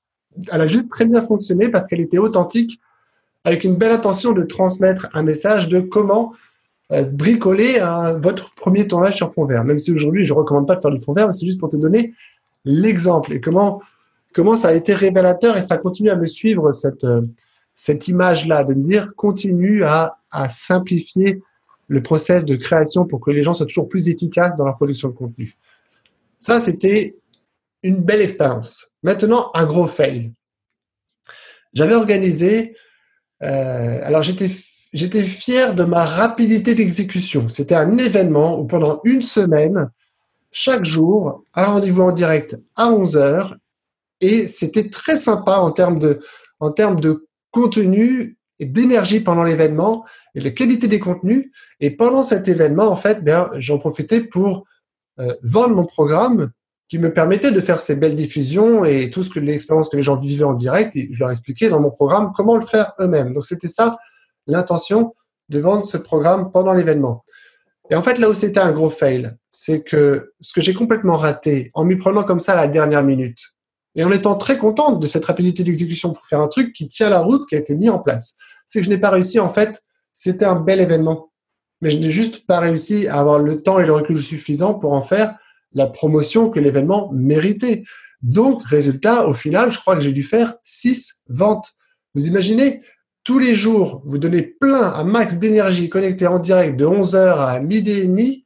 elle a juste très bien fonctionné parce qu'elle était authentique, avec une belle intention de transmettre un message de comment euh, bricoler votre premier tournage sur fond vert. Même si aujourd'hui, je ne recommande pas de faire du fond vert, mais c'est juste pour te donner l'exemple et comment, comment ça a été révélateur et ça continue à me suivre cette, euh, cette image-là, de me dire continue à, à simplifier le process de création pour que les gens soient toujours plus efficaces dans leur production de contenu. Ça, c'était une belle expérience. Maintenant, un gros fail. J'avais organisé, euh, alors j'étais fier de ma rapidité d'exécution. C'était un événement où pendant une semaine, chaque jour, un rendez-vous en direct à 11 heures, et c'était très sympa en termes de, en termes de contenu et d'énergie pendant l'événement et la qualité des contenus. Et pendant cet événement, en fait, bien, j'en profitais pour euh, vendre mon programme qui me permettait de faire ces belles diffusions et tout ce que l'expérience que les gens vivaient en direct. Et je leur expliquais dans mon programme comment le faire eux-mêmes. Donc c'était ça l'intention de vendre ce programme pendant l'événement. Et en fait, là où c'était un gros fail, c'est que ce que j'ai complètement raté en m'y prenant comme ça à la dernière minute, et en étant très contente de cette rapidité d'exécution pour faire un truc qui tient la route, qui a été mis en place, c'est que je n'ai pas réussi, en fait, c'était un bel événement, mais je n'ai juste pas réussi à avoir le temps et le recul suffisant pour en faire la promotion que l'événement méritait. Donc, résultat, au final, je crois que j'ai dû faire six ventes. Vous imaginez tous les jours, vous donnez plein, un max d'énergie connecté en direct de 11h à midi et demi,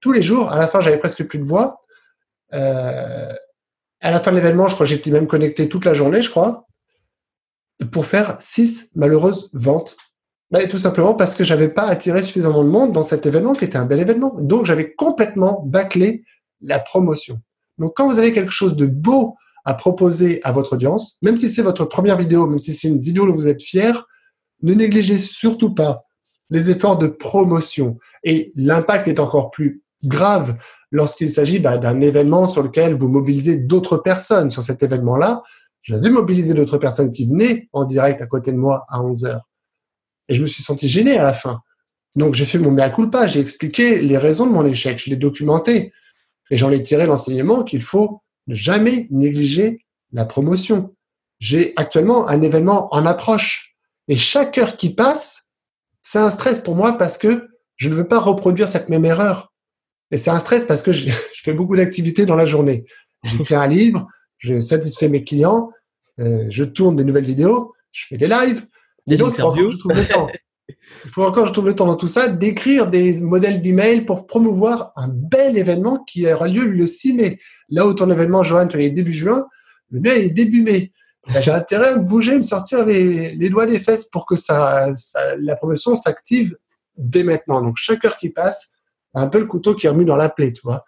tous les jours. À la fin, j'avais presque plus de voix. Euh, à la fin de l'événement, je crois que j'étais même connecté toute la journée, je crois, pour faire six malheureuses ventes. Mais tout simplement parce que j'avais pas attiré suffisamment de monde dans cet événement qui était un bel événement. Donc, j'avais complètement bâclé la promotion. Donc, quand vous avez quelque chose de beau à proposer à votre audience, même si c'est votre première vidéo, même si c'est une vidéo dont vous êtes fier, ne négligez surtout pas les efforts de promotion. Et l'impact est encore plus grave lorsqu'il s'agit bah, d'un événement sur lequel vous mobilisez d'autres personnes. Sur cet événement-là, j'avais mobilisé d'autres personnes qui venaient en direct à côté de moi à 11 heures. Et je me suis senti gêné à la fin. Donc j'ai fait mon mea culpa, j'ai expliqué les raisons de mon échec, je l'ai documenté. Et j'en ai tiré l'enseignement qu'il faut ne jamais négliger la promotion. J'ai actuellement un événement en approche. Et chaque heure qui passe, c'est un stress pour moi parce que je ne veux pas reproduire cette même erreur. Et c'est un stress parce que je, fais beaucoup d'activités dans la journée. J'écris un livre, je satisfais mes clients, euh, je tourne des nouvelles vidéos, je fais des lives. Des interviews. je trouve le temps. Il faut encore, je trouve le temps dans tout ça, d'écrire des modèles d'email pour promouvoir un bel événement qui aura lieu le 6 mai. Là où ton événement, Johan, tu es début juin, le mien est début mai. J'ai intérêt à me bouger, me sortir les, les doigts des fesses pour que ça, ça la promotion s'active dès maintenant. Donc, chaque heure qui passe, un peu le couteau qui est remis dans la plaie, tu vois.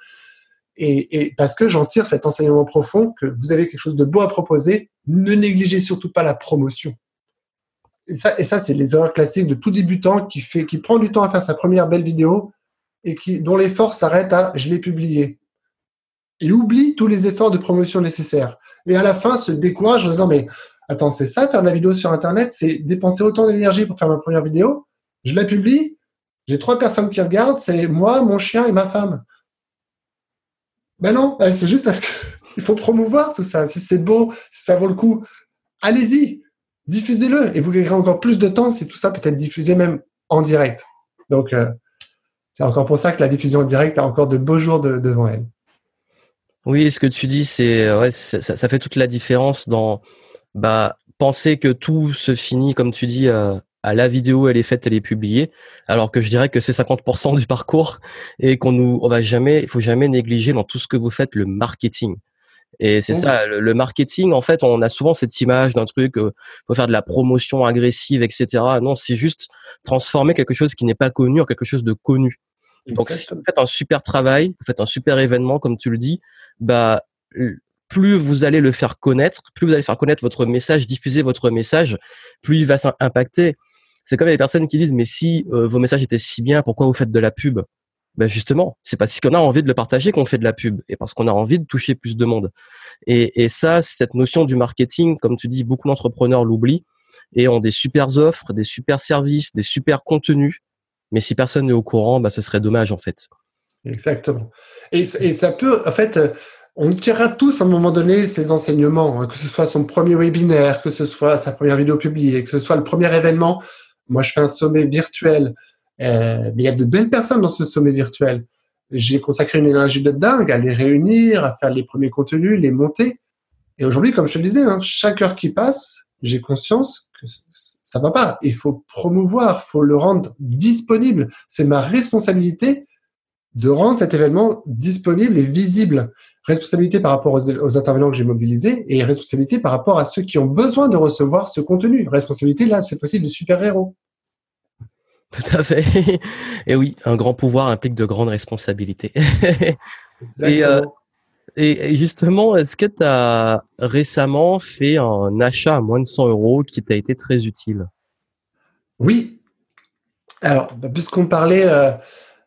Et, et parce que j'en tire cet enseignement profond que vous avez quelque chose de beau à proposer, ne négligez surtout pas la promotion et ça, et c'est les erreurs classiques de tout débutant qui, fait, qui prend du temps à faire sa première belle vidéo et qui, dont l'effort s'arrête à je l'ai publié. Il oublie tous les efforts de promotion nécessaires. Et à la fin, se décourage en disant Mais attends, c'est ça faire de la vidéo sur Internet C'est dépenser autant d'énergie pour faire ma première vidéo? Je la publie J'ai trois personnes qui regardent c'est moi, mon chien et ma femme. Ben non, ben c'est juste parce qu'il faut promouvoir tout ça. Si c'est beau, si ça vaut le coup, allez-y diffusez-le et vous gagnerez encore plus de temps si tout ça peut être diffusé même en direct. Donc, euh, c'est encore pour ça que la diffusion en direct a encore de beaux jours devant elle. Oui, ce que tu dis, c'est ouais, ça, fait toute la différence dans bah, penser que tout se finit, comme tu dis, euh, à la vidéo, elle est faite, elle est publiée, alors que je dirais que c'est 50% du parcours et qu'on nous, va jamais, il faut jamais négliger dans tout ce que vous faites le marketing. Et c'est ça, le, marketing, en fait, on a souvent cette image d'un truc, euh, faut faire de la promotion agressive, etc. Non, c'est juste transformer quelque chose qui n'est pas connu en quelque chose de connu. Donc, si vous faites un super travail, vous faites un super événement, comme tu le dis, bah, plus vous allez le faire connaître, plus vous allez faire connaître votre message, diffuser votre message, plus il va s'impacter. C'est comme les personnes qui disent, mais si euh, vos messages étaient si bien, pourquoi vous faites de la pub? Ben justement, c'est parce qu'on a envie de le partager qu'on fait de la pub et parce qu'on a envie de toucher plus de monde. Et, et ça, cette notion du marketing, comme tu dis, beaucoup d'entrepreneurs l'oublient. et ont des super offres, des super services, des super contenus. Mais si personne n'est au courant, bah, ce serait dommage en fait. Exactement. Et, et ça peut, en fait, euh, on tirera tous à un moment donné ces enseignements, hein, que ce soit son premier webinaire, que ce soit sa première vidéo publiée, que ce soit le premier événement. Moi, je fais un sommet virtuel, mais il y a de belles personnes dans ce sommet virtuel. J'ai consacré une énergie de dingue à les réunir, à faire les premiers contenus, les monter. Et aujourd'hui, comme je te le disais, hein, chaque heure qui passe, j'ai conscience que ça va pas. Il faut promouvoir, faut le rendre disponible. C'est ma responsabilité de rendre cet événement disponible et visible. Responsabilité par rapport aux, intervenants que j'ai mobilisés et responsabilité par rapport à ceux qui ont besoin de recevoir ce contenu. Responsabilité, là, cette fois-ci, de super-héros. Tout à fait. Et oui, un grand pouvoir implique de grandes responsabilités. Euh, et, justement, est-ce que tu as récemment fait un achat à moins de 100 euros qui t'a été très utile? Oui. Alors, puisqu'on parlait euh,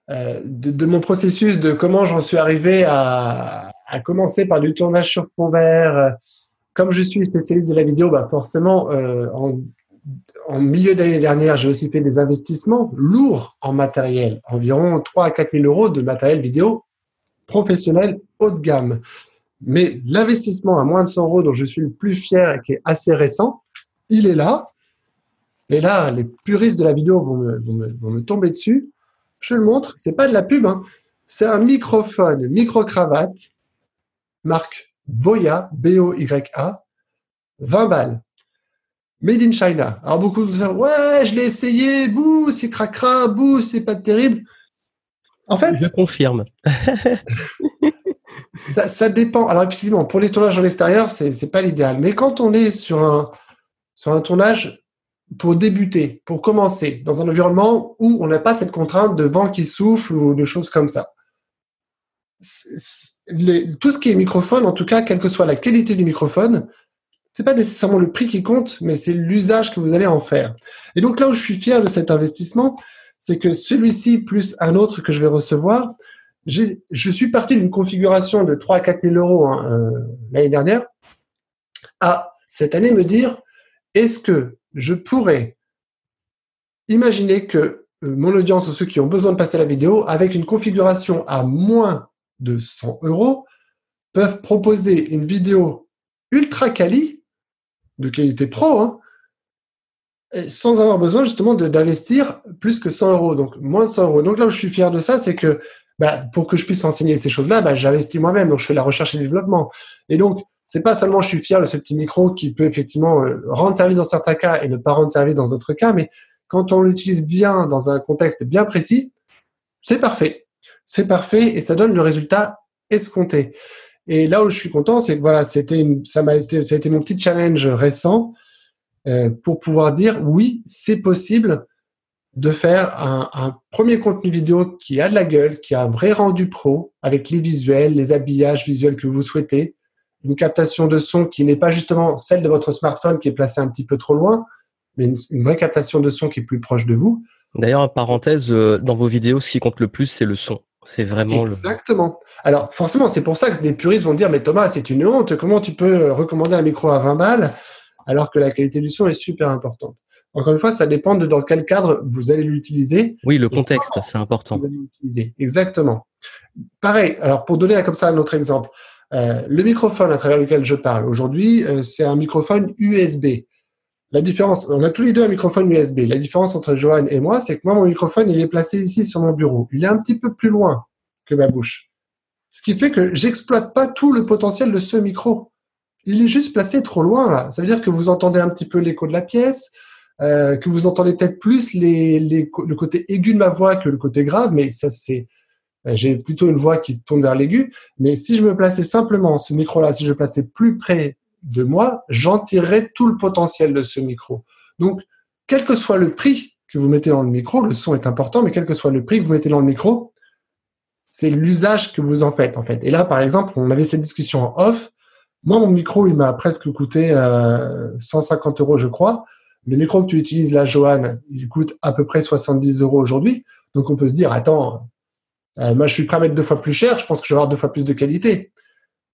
euh, de, mon processus, de comment j'en suis arrivé à, commencer par du tournage sur fond vert. Comme je suis spécialiste de la vidéo, bah forcément, euh, en, milieu d'année dernière, j'ai aussi fait des investissements lourds en matériel, environ 3 à 4 000 euros de matériel vidéo professionnel haut de gamme. Mais l'investissement à moins de 100 euros dont je suis le plus fier et qui est assez récent, il est là. Et là, les puristes de la vidéo vont me tomber dessus je le montre, c'est pas de la pub, hein. c'est un microphone, micro-cravate, marque Boya, B-O-Y-A, 20 balles. Made in China. Alors beaucoup de gens ouais, je l'ai essayé, bouh, c'est cracra, bouh, c'est pas terrible. En fait, je confirme. ça, ça, dépend. Alors effectivement, pour les tournages en extérieur, c'est c'est pas l'idéal. Mais quand on est sur un sur un tournage pour débuter, pour commencer, dans un environnement où on n'a pas cette contrainte de vent qui souffle ou de choses comme ça. tout ce qui est microphone, en tout cas, quelle que soit la qualité du microphone, c'est pas nécessairement le prix qui compte, mais c'est l'usage que vous allez en faire. Et donc là où je suis fier de cet investissement, c'est que celui-ci plus un autre que je vais recevoir, je suis parti d'une configuration de 3 à 4 000 euros hein, euh, l'année dernière à cette année me dire est-ce que je pourrais imaginer que euh, mon audience ou ceux qui ont besoin de passer la vidéo, avec une configuration à moins de 100 euros, peuvent proposer une vidéo ultra quali, de qualité pro, hein, sans avoir besoin justement d'investir plus que 100 euros, donc moins de 100 euros. Donc là où je suis fier de ça, c'est que bah, pour que je puisse enseigner ces choses-là, bah, j'investis moi-même, donc je fais la recherche et le développement. Et donc, c'est pas seulement je suis fier de ce petit micro qui peut effectivement euh, rendre service dans certains cas et ne pas rendre service dans d'autres cas, mais quand on l'utilise bien dans un contexte bien précis, c'est parfait. C'est parfait et ça donne le résultat escompté. Et là où je suis content, c'est que voilà, c'était ça m'a été, ça a été mon petit challenge récent euh, pour pouvoir dire oui, c'est possible de faire un, premier contenu vidéo qui a de la gueule, qui a un vrai rendu pro avec les visuels, les habillages visuels que vous souhaitez, une captation de son qui n'est pas justement celle de votre smartphone qui est placée un petit peu trop loin, mais une, vraie captation de son qui est plus proche de vous. D'ailleurs, en parenthèse, euh, dans vos vidéos, ce qui compte le plus, c'est le son. C'est vraiment Exactement. Alors, forcément, c'est pour ça que des puristes vont dire, mais Thomas, c'est une honte. Comment tu peux recommander un micro à 20 balles alors que la qualité du son est super importante? Encore une fois, ça dépend de dans quel cadre vous allez l'utiliser. Oui, le contexte, c'est important. Vous allez l'utiliser. Exactement. Pareil. Alors, pour donner comme ça un autre exemple, euh, le microphone à travers lequel je parle aujourd'hui, euh, c'est un microphone USB. La différence, on a tous les deux un microphone USB. La différence entre Johan et moi, c'est que moi, mon microphone, il est placé ici sur mon bureau. Il est un petit peu plus loin que ma bouche. Ce qui fait que j'exploite pas tout le potentiel de ce micro. Il est juste placé trop loin, là. Ça veut dire que vous entendez un petit peu l'écho de la pièce, euh, que vous entendez peut-être plus les, le côté aigu de ma voix que le côté grave, mais ça, c'est, euh, j'ai plutôt une voix qui tourne vers l'aigu. Mais si je me plaçais simplement ce micro-là, si je le plaçais plus près de moi, j'en tirerais tout le potentiel de ce micro. Donc, quel que soit le prix que vous mettez dans le micro, le son est important, mais quel que soit le prix que vous mettez dans le micro, c'est l'usage que vous en faites, en fait. Et là, par exemple, on avait cette discussion en off. Moi, mon micro, il m'a presque coûté euh, 150 euros, je crois. Le micro que tu utilises là, Johan, il coûte à peu près 70 euros aujourd'hui. Donc, on peut se dire, attends, euh, moi, je suis prêt à mettre deux fois plus cher, je pense que je vais avoir deux fois plus de qualité.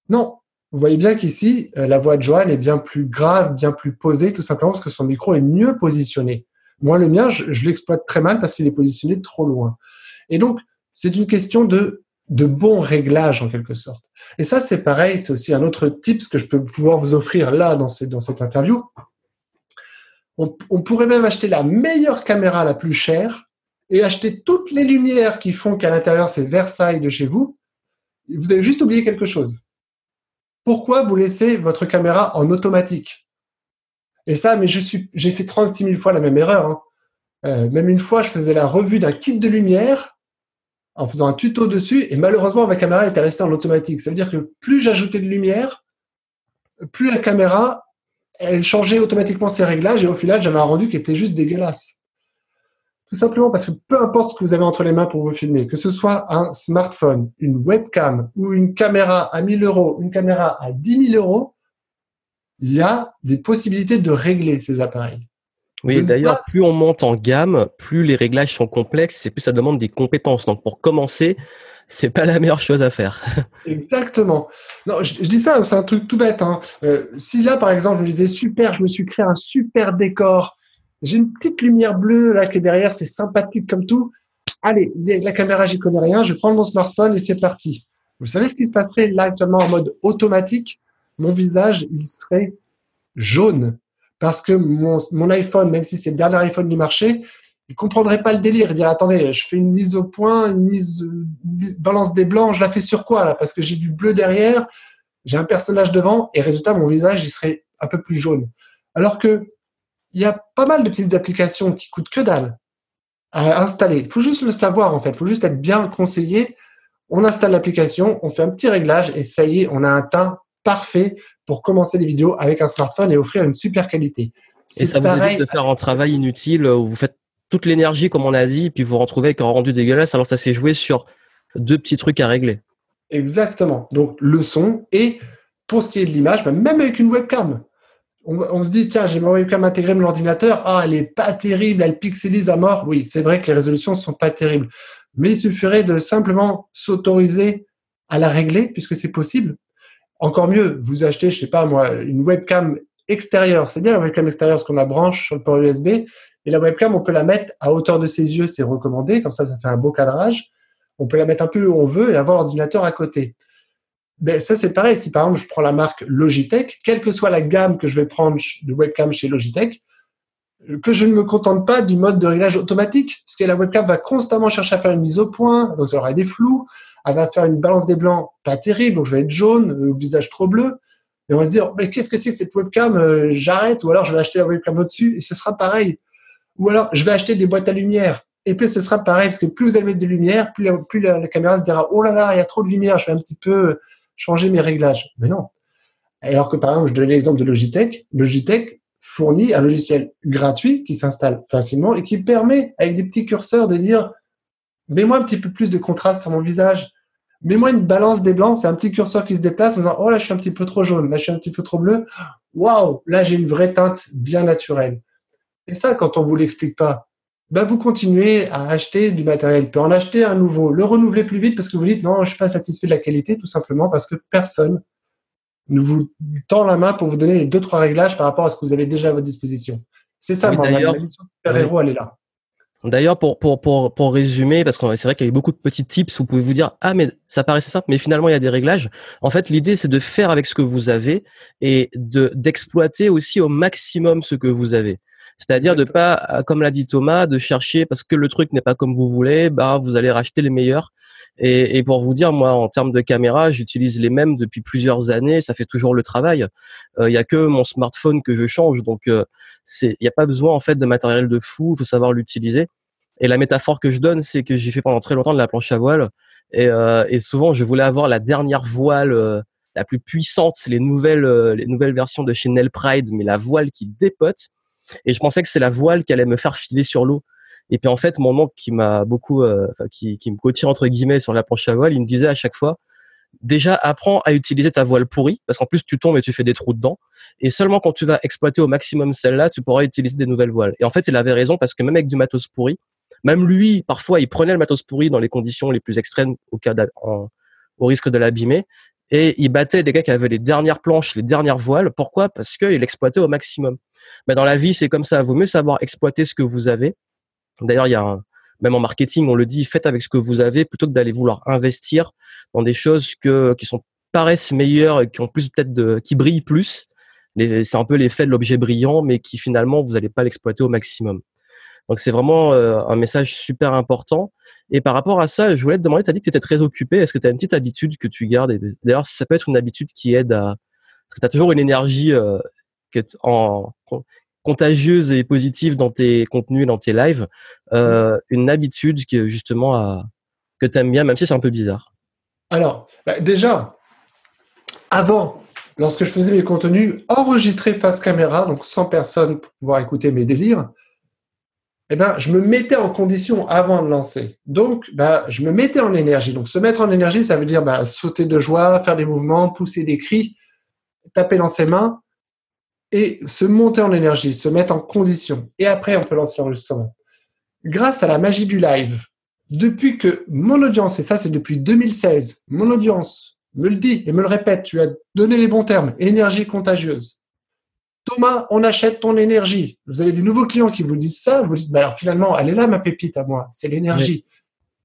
Non, Vous voyez bien qu'ici, euh, la voix de Joanne est bien plus grave, bien plus posée, tout simplement parce que son micro est mieux positionné. Moi, le mien, je, l'exploite très mal parce qu'il est positionné trop loin. Et donc, c'est une question de, de bon réglage, en quelque sorte. Et ça, c'est pareil, c'est aussi un autre tips que je peux pouvoir vous offrir là, dans, cette interview. On pourrait même acheter la meilleure caméra la plus chère et acheter toutes les lumières qui font qu'à l'intérieur, c'est Versailles de chez vous. Vous avez juste oublié quelque chose pourquoi vous laissez votre caméra en automatique? Et ça, mais j'ai fait 36 000 fois la même erreur. Hein. Euh, même une fois, je faisais la revue d'un kit de lumière en faisant un tuto dessus, et malheureusement, ma caméra était restée en automatique. Ça veut dire que plus j'ajoutais de lumière, plus la caméra, elle changeait automatiquement ses réglages, et au final, j'avais un rendu qui était juste dégueulasse. Tout simplement parce que peu importe ce que vous avez entre les mains pour vous filmer, que ce soit un smartphone, une webcam ou une caméra à 1000 euros, une caméra à 10 000 euros, il y a des possibilités de régler ces appareils. Oui, d'ailleurs, plus on monte en gamme, plus les réglages sont complexes et plus ça demande des compétences. Donc, pour commencer, c'est pas la meilleure chose à faire. Exactement. Non, je, dis ça, c'est un truc tout bête. Hein. Euh, si là, par exemple, je disais super, je me suis créé un super décor j'ai une petite lumière bleue là qui est derrière, c'est sympathique comme tout. Allez, la caméra, j'y connais rien, je prends mon smartphone et c'est parti. Vous savez ce qui se passerait là actuellement en mode automatique? Mon visage, il serait jaune parce que mon, iPhone, même si c'est le dernier iPhone du marché, il comprendrait pas le délire. Il dirait attendez, je fais une mise au point, une mise, balance des blancs, je la fais sur quoi là? Parce que j'ai du bleu derrière, j'ai un personnage devant et résultat mon visage il serait un peu plus jaune. Alors que il y a pas mal de petites applications qui coûtent que dalle à installer. Il faut juste le savoir en fait, il faut juste être bien conseillé. On installe l'application, on fait un petit réglage et ça y est, on a un teint parfait pour commencer des vidéos avec un smartphone et offrir une super qualité. Et ça vous évite de faire un travail inutile où vous faites toute l'énergie comme on a dit, puis vous vous retrouvez avec un rendu dégueulasse. Alors ça s'est joué sur deux petits trucs à régler. Exactement. Donc le son et pour ce qui est de l'image, bah, même avec une webcam, on, se dit, tiens, j'ai ma webcam intégrée dans l'ordinateur, ah, elle est pas terrible, elle pixelise à mort. Oui, c'est vrai que les résolutions sont pas terribles. Mais il suffirait de simplement s'autoriser à la régler, puisque c'est possible. Encore mieux, vous achetez, je sais pas moi, une webcam extérieure. C'est bien la webcam extérieure parce qu'on la branche sur le port USB. Et la webcam, on peut la mettre à hauteur de ses yeux, c'est recommandé. Comme ça, ça fait un beau cadrage. On peut la mettre un peu où on veut et avoir l'ordinateur à côté ben, ça c'est pareil. Si par exemple je prends la marque Logitech, quelle que soit la gamme que je vais prendre de webcam chez Logitech, que je ne me contente pas du mode de réglage automatique, parce que la webcam va constamment chercher à faire une mise au point, donc il aura des flous, elle va faire une balance des blancs pas terrible, donc je vais être jaune, le visage trop bleu, et on va se dire, mais qu'est-ce que c'est que cette webcam euh, J'arrête, ou alors je vais acheter la webcam au-dessus, et ce sera pareil. Ou alors je vais acheter des boîtes à lumière, et puis ce sera pareil, parce que plus vous allez mettre de lumière, plus la, plus la caméra se dira, oh là là, il y a trop de lumière, je vais un petit peu changer mes réglages. Mais non. Alors que par exemple, je donnais l'exemple de Logitech. Logitech fournit un logiciel gratuit qui s'installe facilement et qui permet, avec des petits curseurs, de dire mets-moi un petit peu plus de contraste sur mon visage. Mets-moi une balance des blancs. C'est un petit curseur qui se déplace en disant oh là je suis un petit peu trop jaune, là je suis un petit peu trop bleu. Waouh, là j'ai une vraie teinte bien naturelle. Et ça, quand on vous l'explique pas, bah, vous continuez à acheter du matériel, puis en acheter un nouveau, le renouveler plus vite parce que vous dites non, je suis pas satisfait de la qualité, tout simplement parce que personne ne vous tend la main pour vous donner les deux trois réglages par rapport à ce que vous avez déjà à votre disposition. C'est ça, oui, ma, mission super héros, elle est là. D'ailleurs, pour, pour, pour, pour résumer, parce que c'est vrai qu'il y a eu beaucoup de petits tips, vous pouvez vous dire, ah, mais ça paraissait simple, mais finalement, il y a des réglages. En fait, l'idée, c'est de faire avec ce que vous avez et de, d'exploiter aussi au maximum ce que vous avez. C'est-à-dire de pas, euh, comme l'a dit Thomas, de chercher parce que le truc n'est pas comme vous voulez, bah vous allez racheter les meilleurs. Et, et pour vous dire, moi, en termes de caméra, j'utilise les mêmes depuis plusieurs années. Ça fait toujours le travail. Euh, il y a que mon smartphone que je change, donc euh, c'est, il n'y a pas besoin en fait de matériel de fou. Il faut savoir l'utiliser. Et la métaphore que je donne, c'est que j'ai fait pendant très longtemps de la planche à voile, et, euh, et souvent je voulais avoir la dernière voile la plus puissante, les nouvelles, les nouvelles versions de chez Nel Pride, mais la voile qui dépote. Et je pensais que c'est la voile qui allait me faire filer sur l'eau. Et puis en fait, mon oncle qui m'a beaucoup, euh, qui, qui me cotire entre guillemets sur la planche à voile, il me disait à chaque fois, déjà apprends à utiliser ta voile pourrie, parce qu'en plus tu tombes et tu fais des trous dedans. Et seulement quand tu vas exploiter au maximum celle-là, tu pourras utiliser des nouvelles voiles. Et en fait, il avait raison parce que même avec du matos pourri, même lui, parfois, il prenait le matos pourri dans les conditions les plus extrêmes au cas au risque de l'abîmer. Et il battait des gars qui avaient les dernières planches, les dernières voiles. Pourquoi? Parce qu'il exploitait au maximum. Mais dans la vie, c'est comme ça. Vaut mieux savoir exploiter ce que vous avez. D'ailleurs, il y a un, même en marketing, on le dit, faites avec ce que vous avez plutôt que d'aller vouloir investir dans des choses que, qui sont paraissent meilleures et qui ont plus peut-être de, qui brillent plus. C'est un peu l'effet de l'objet brillant, mais qui finalement vous n'allez pas l'exploiter au maximum. Donc c'est vraiment euh, un message super important. Et par rapport à ça, je voulais te demander, tu as dit que tu étais très occupé. Est-ce que tu as une petite habitude que tu gardes? D'ailleurs, ça peut être une habitude qui aide à... Parce que tu as toujours une énergie euh, en, contagieuse et positive dans tes contenus, dans tes lives. Euh, une habitude que justement à, que tu aimes bien, même si c'est un peu bizarre. Alors, bah, déjà, avant, lorsque je faisais mes contenus enregistrés face caméra, donc sans personne pour pouvoir écouter mes délires, eh ben, je me mettais en condition avant de lancer. Donc, bah, je me mettais en énergie. Donc, se mettre en énergie, ça veut dire bah, sauter de joie, faire des mouvements, pousser des cris, taper dans ses mains et se monter en énergie, se mettre en condition. Et après, on peut lancer l'enregistrement. Grâce à la magie du live, depuis que mon audience, et ça c'est depuis 2016, mon audience me le dit et me le répète, tu as donné les bons termes, énergie contagieuse. Thomas, on achète ton énergie. Vous avez des nouveaux clients qui vous disent ça, vous dites, bah alors finalement, elle est là ma pépite à moi, c'est l'énergie.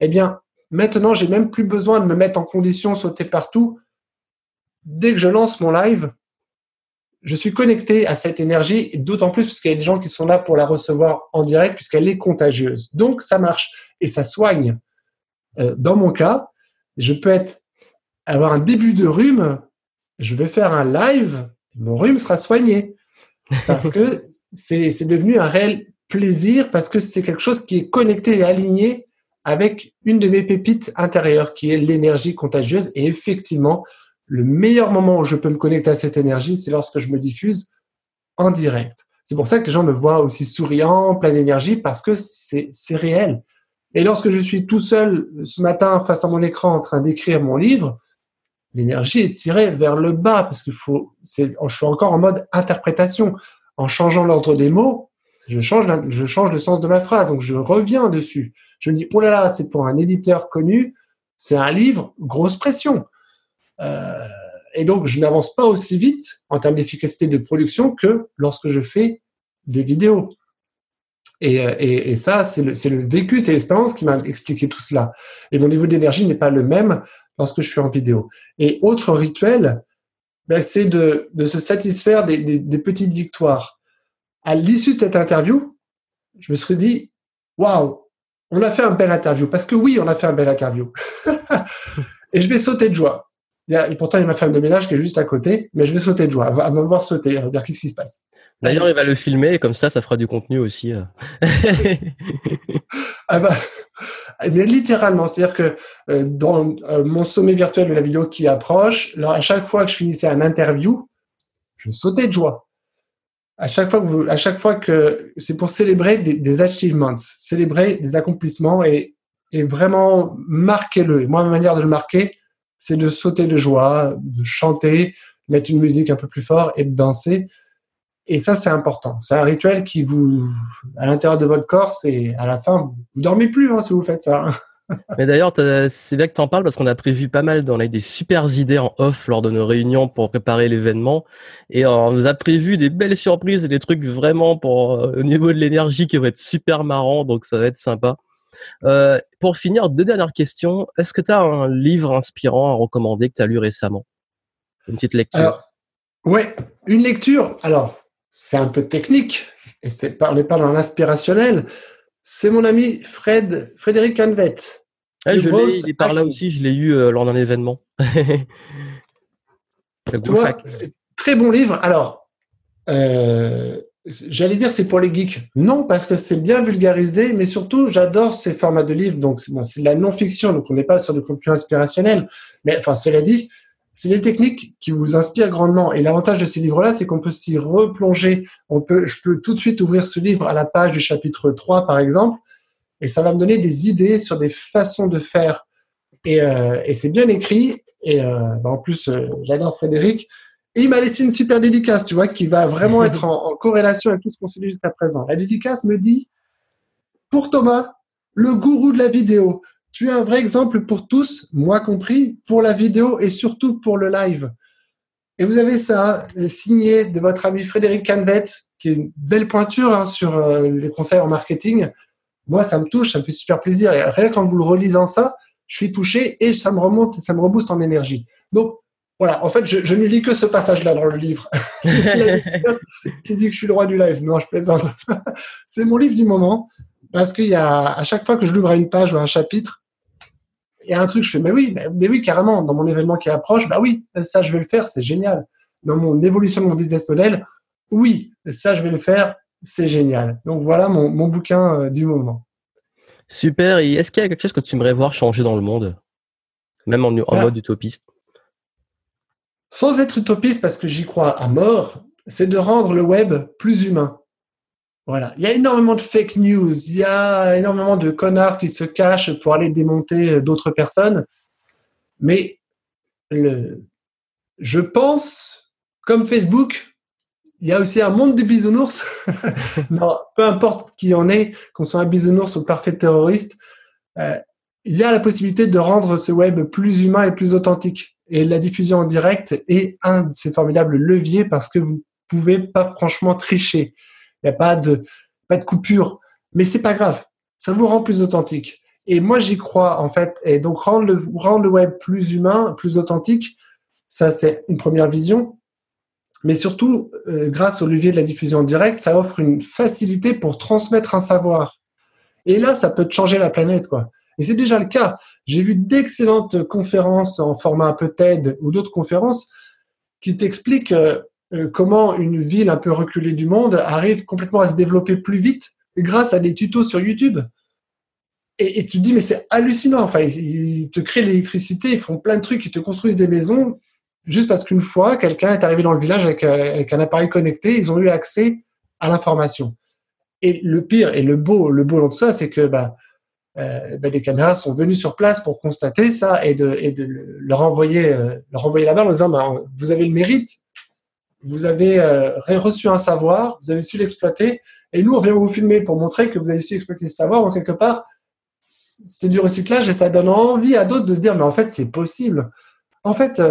Eh bien, maintenant, j'ai même plus besoin de me mettre en condition, sauter partout. Dès que je lance mon live, je suis connecté à cette énergie, d'autant plus parce qu'il y a des gens qui sont là pour la recevoir en direct, puisqu'elle est contagieuse. Donc, ça marche et ça soigne. Euh, dans mon cas, je peux être, avoir un début de rhume, je vais faire un live, mon rhume sera soigné parce que c'est devenu un réel plaisir parce que c'est quelque chose qui est connecté et aligné avec une de mes pépites intérieures qui est l'énergie contagieuse. Et effectivement, le meilleur moment où je peux me connecter à cette énergie, c'est lorsque je me diffuse en direct. C'est pour ça que les gens me voient aussi souriant, plein d'énergie, parce que c'est réel. Et lorsque je suis tout seul ce matin face à mon écran en train d'écrire mon livre, l'énergie est tirée vers le bas parce qu'il faut, je suis encore en mode interprétation. En changeant l'ordre des mots, je change, le sens de ma phrase. Donc, je reviens dessus. Je me dis, oh là là, c'est pour un éditeur connu, c'est un livre, grosse pression. Euh, et donc, je n'avance pas aussi vite en termes d'efficacité de production que lorsque je fais des vidéos. Et, euh, ça, c'est le, vécu, c'est l'expérience qui m'a expliqué tout cela. Et mon niveau d'énergie n'est pas le même lorsque je suis en vidéo. Et autre rituel, ben, c'est de, se satisfaire des petites victoires. À l'issue de cette interview, je me suis dit, waouh, on a fait un bel interview. Parce que oui, on a fait un bel interview. et je vais sauter de joie. Et pourtant, il y a ma femme de ménage qui est juste à côté, mais je vais sauter de joie. Elle va, me voir sauter, elle va dire qu'est-ce qui se passe? D'ailleurs, il va le filmer et comme ça, ça fera du contenu aussi. Euh. ah bah, mais littéralement, c'est-à-dire que euh, dans euh, mon sommet virtuel de la vidéo qui approche, à chaque fois que je finissais un interview, je sautais de joie. À chaque fois que, vous, à chaque fois que c'est pour célébrer des, des, achievements, célébrer des accomplissements et, et vraiment marquer-le. Moi, ma manière de le marquer, c'est de sauter de joie, de chanter, mettre une musique un peu plus fort et de danser. Et ça, c'est important. C'est un rituel qui vous, à l'intérieur de votre corps, c'est à la fin, vous, dormez plus hein, si vous faites ça. Mais d'ailleurs, c'est bien que tu en parles parce qu'on a prévu pas mal, on a eu des super idées en off lors de nos réunions pour préparer l'événement. Et on nous a prévu des belles surprises et des trucs vraiment pour, euh, au niveau de l'énergie qui vont être super marrants. Donc ça va être sympa. Euh, pour finir, deux dernières questions. Est-ce que tu as un livre inspirant à recommander que tu as lu récemment? Une petite lecture. Alors, ouais, une lecture. Alors, c'est un peu technique et c'est parler pas dans l'inspirationnel. C'est mon ami Fred, Frédéric Canvet. je l'ai, il est par là aussi, je l'ai eu euh, lors d'un événement. très bon livre. Alors, euh, J'allais dire c'est pour les geeks. Non, parce que c'est bien vulgarisé, mais surtout j'adore ces formats de livres. Donc c'est de la non-fiction, donc on n'est pas sur du contenu inspirationnel. Mais enfin, cela dit, c'est des techniques qui vous inspirent grandement. Et l'avantage de ces livres-là, c'est qu'on peut s'y replonger. On peut, je peux tout de suite ouvrir ce livre à la page du chapitre 3, par exemple, et ça va me donner des idées sur des façons de faire. Et, euh, et c'est bien écrit. Et euh, bah, en plus, euh, j'adore Frédéric. Et il m'a laissé une super dédicace, tu vois, qui va vraiment être en, corrélation avec tout ce qu'on s'est dit jusqu'à présent. La dédicace me dit, pour Thomas, le gourou de la vidéo, tu es un vrai exemple pour tous, moi compris, pour la vidéo et surtout pour le live. Et vous avez ça signé de votre ami Frédéric Canvet, qui est une belle pointure hein, sur euh, les conseils en marketing. Moi, ça me touche, ça me fait super plaisir. Et rien qu'en vous le relisant ça, je suis touché et ça me remonte, ça me rebooste en énergie. Donc, voilà, en fait, je, ne lis que ce passage-là dans le livre. qui dit que je suis le roi du live. Non, je plaisante. C'est mon livre du moment parce qu'il y a, à chaque fois que je l'ouvre à une page ou à un chapitre, il y a un truc, je fais, mais oui, mais, oui, carrément, dans mon événement qui approche, bah oui, ça, je vais le faire, c'est génial. Dans mon évolution de mon business model, oui, ça, je vais le faire, c'est génial. Donc voilà mon, mon bouquin euh, du moment. Super. Et est-ce qu'il y a quelque chose que tu aimerais voir changer dans le monde, même en, en ah. mode utopiste? Sans être utopiste, parce que j'y crois à mort, c'est de rendre le web plus humain. Voilà. Il y a énormément de fake news, il y a énormément de connards qui se cachent pour aller démonter d'autres personnes. Mais je pense, comme Facebook, il y a aussi un monde de bisounours. peu importe qui en est, qu'on soit un bisounours ou parfait terroriste, euh, il y a la possibilité de rendre ce web plus humain et plus authentique. Et la diffusion en direct est un de ces formidables leviers parce que vous pouvez pas franchement tricher. Il n'y a pas de, coupure. Mais c'est pas grave. Ça vous rend plus authentique. Et moi, j'y crois, en fait. Et donc, rendre le, rendre le web plus humain, plus authentique, ça, c'est une première vision. Mais surtout, euh, grâce au levier de la diffusion en direct, ça offre une facilité pour transmettre un savoir. Et là, ça peut changer la planète, quoi. Et c'est déjà le cas. J'ai vu d'excellentes conférences en format un peu TED ou d'autres conférences qui t'expliquent euh, euh, comment une ville un peu reculée du monde arrive complètement à se développer plus vite grâce à des tutos sur YouTube. Et, tu te dis, mais c'est hallucinant. Enfin, ils, ils te créent l'électricité, ils font plein de trucs, ils te construisent des maisons juste parce qu'une fois, quelqu'un est arrivé dans le village avec, euh, avec, un appareil connecté, ils ont eu accès à l'information. Et le pire et le beau, le beau dans tout ça, c'est que bah, euh, bah, des caméras sont venues sur place pour constater ça et de, et de leur envoyer, euh, leur envoyer la balle en disant bah, vous avez le mérite, vous avez euh, reçu un savoir, vous avez su l'exploiter, et nous on vient vous filmer pour montrer que vous avez su exploiter ce savoir. Donc quelque part, c'est du recyclage et ça donne envie à d'autres de se dire mais en fait c'est possible. En fait,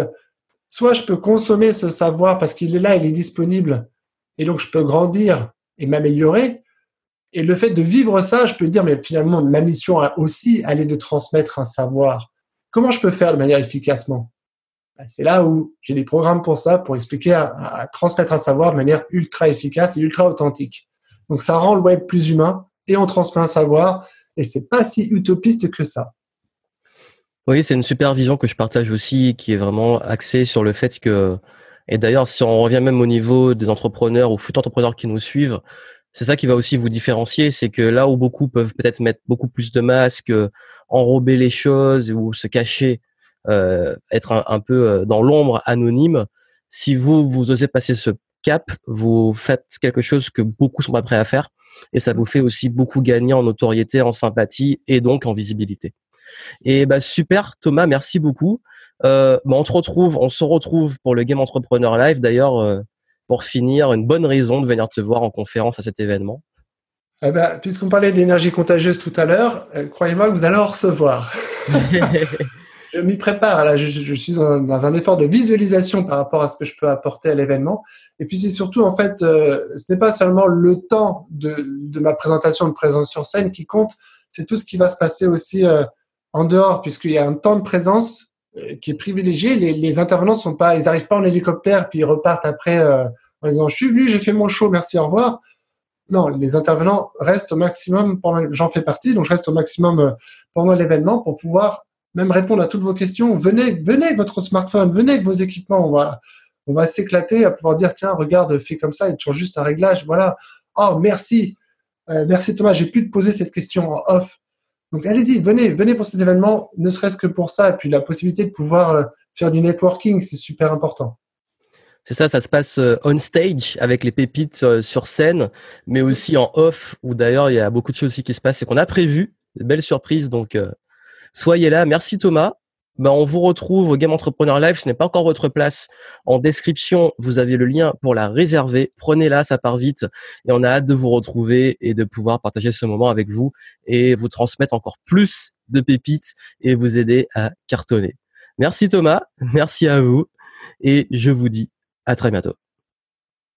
soit je peux consommer ce savoir parce qu'il est là, il est disponible, et donc je peux grandir et m'améliorer. Et le fait de vivre ça, je peux dire, mais finalement, ma mission aussi, elle est de transmettre un savoir. Comment je peux faire de manière efficacement? Ben, C'est là où j'ai des programmes pour ça, pour expliquer à, transmettre un savoir de manière ultra efficace et ultra authentique. Donc ça rend le web plus humain et on transmet un savoir et c'est pas si utopiste que ça. Oui, c'est une super vision que je partage aussi, qui est vraiment axée sur le fait que, et d'ailleurs, si on revient même au niveau des entrepreneurs ou futurs entrepreneurs qui nous suivent, c'est ça qui va aussi vous différencier, c'est que là où beaucoup peuvent peut-être mettre beaucoup plus de masques, enrober les choses ou se cacher, euh, être un, peu euh, dans l'ombre, anonyme, si vous vous osez passer ce cap, vous faites quelque chose que beaucoup sont pas prêts à faire, et ça vous fait aussi beaucoup gagner en notoriété, en sympathie et donc en visibilité. Et bah super Thomas, merci beaucoup. Euh, bah, on se retrouve, on se retrouve pour le Game Entrepreneur Live. D'ailleurs, euh, pour finir, une bonne raison de venir te voir en conférence à cet événement. Eh ben, puisqu'on parlait d'énergie contagieuse tout à l'heure, euh, croyez-moi que vous allez en recevoir. je m'y prépare. Là, je, suis dans, un effort de visualisation par rapport à ce que je peux apporter à l'événement. Et puis c'est surtout en fait, ce n'est pas seulement le temps de, de, ma présentation de présence sur scène qui compte, c'est tout ce qui va se passer aussi en dehors, puisqu'il y a un temps de présence euh, qui est privilégié. Les, les, intervenants sont pas, ils arrivent pas en hélicoptère puis ils repartent après euh, en disant je suis venu, j'ai fait mon show, merci, au revoir. Non, les intervenants restent au maximum pendant, j'en fais partie, donc je reste au maximum euh, pendant l'événement pour pouvoir même répondre à toutes vos questions. Venez, venez avec votre smartphone, venez avec vos équipements, on va, on va s'éclater à pouvoir dire tiens, regarde, fais comme ça, il change juste un réglage, voilà. Oh, merci, merci Thomas, j'ai pu te poser cette question en off. Donc allez-y, venez, venez pour ces événements, ne serait-ce que pour ça, et puis la possibilité de pouvoir euh, faire du networking, c'est super important. C'est ça, ça se passe euh, on stage avec les pépites euh, sur scène, mais aussi en off, où d'ailleurs il y a beaucoup de choses aussi qui se passent et qu'on a prévu, de belles surprises. Donc soyez là. Merci Thomas. Ben, on vous retrouve au Game Entrepreneur Live. Ce n'est pas encore votre place. En description, vous avez le lien pour la réserver. Prenez-la, ça part vite. Et on a hâte de vous retrouver et de pouvoir partager ce moment avec vous et vous transmettre encore plus de pépites et vous aider à cartonner. Merci Thomas. Merci à vous. Et je vous dis à très bientôt.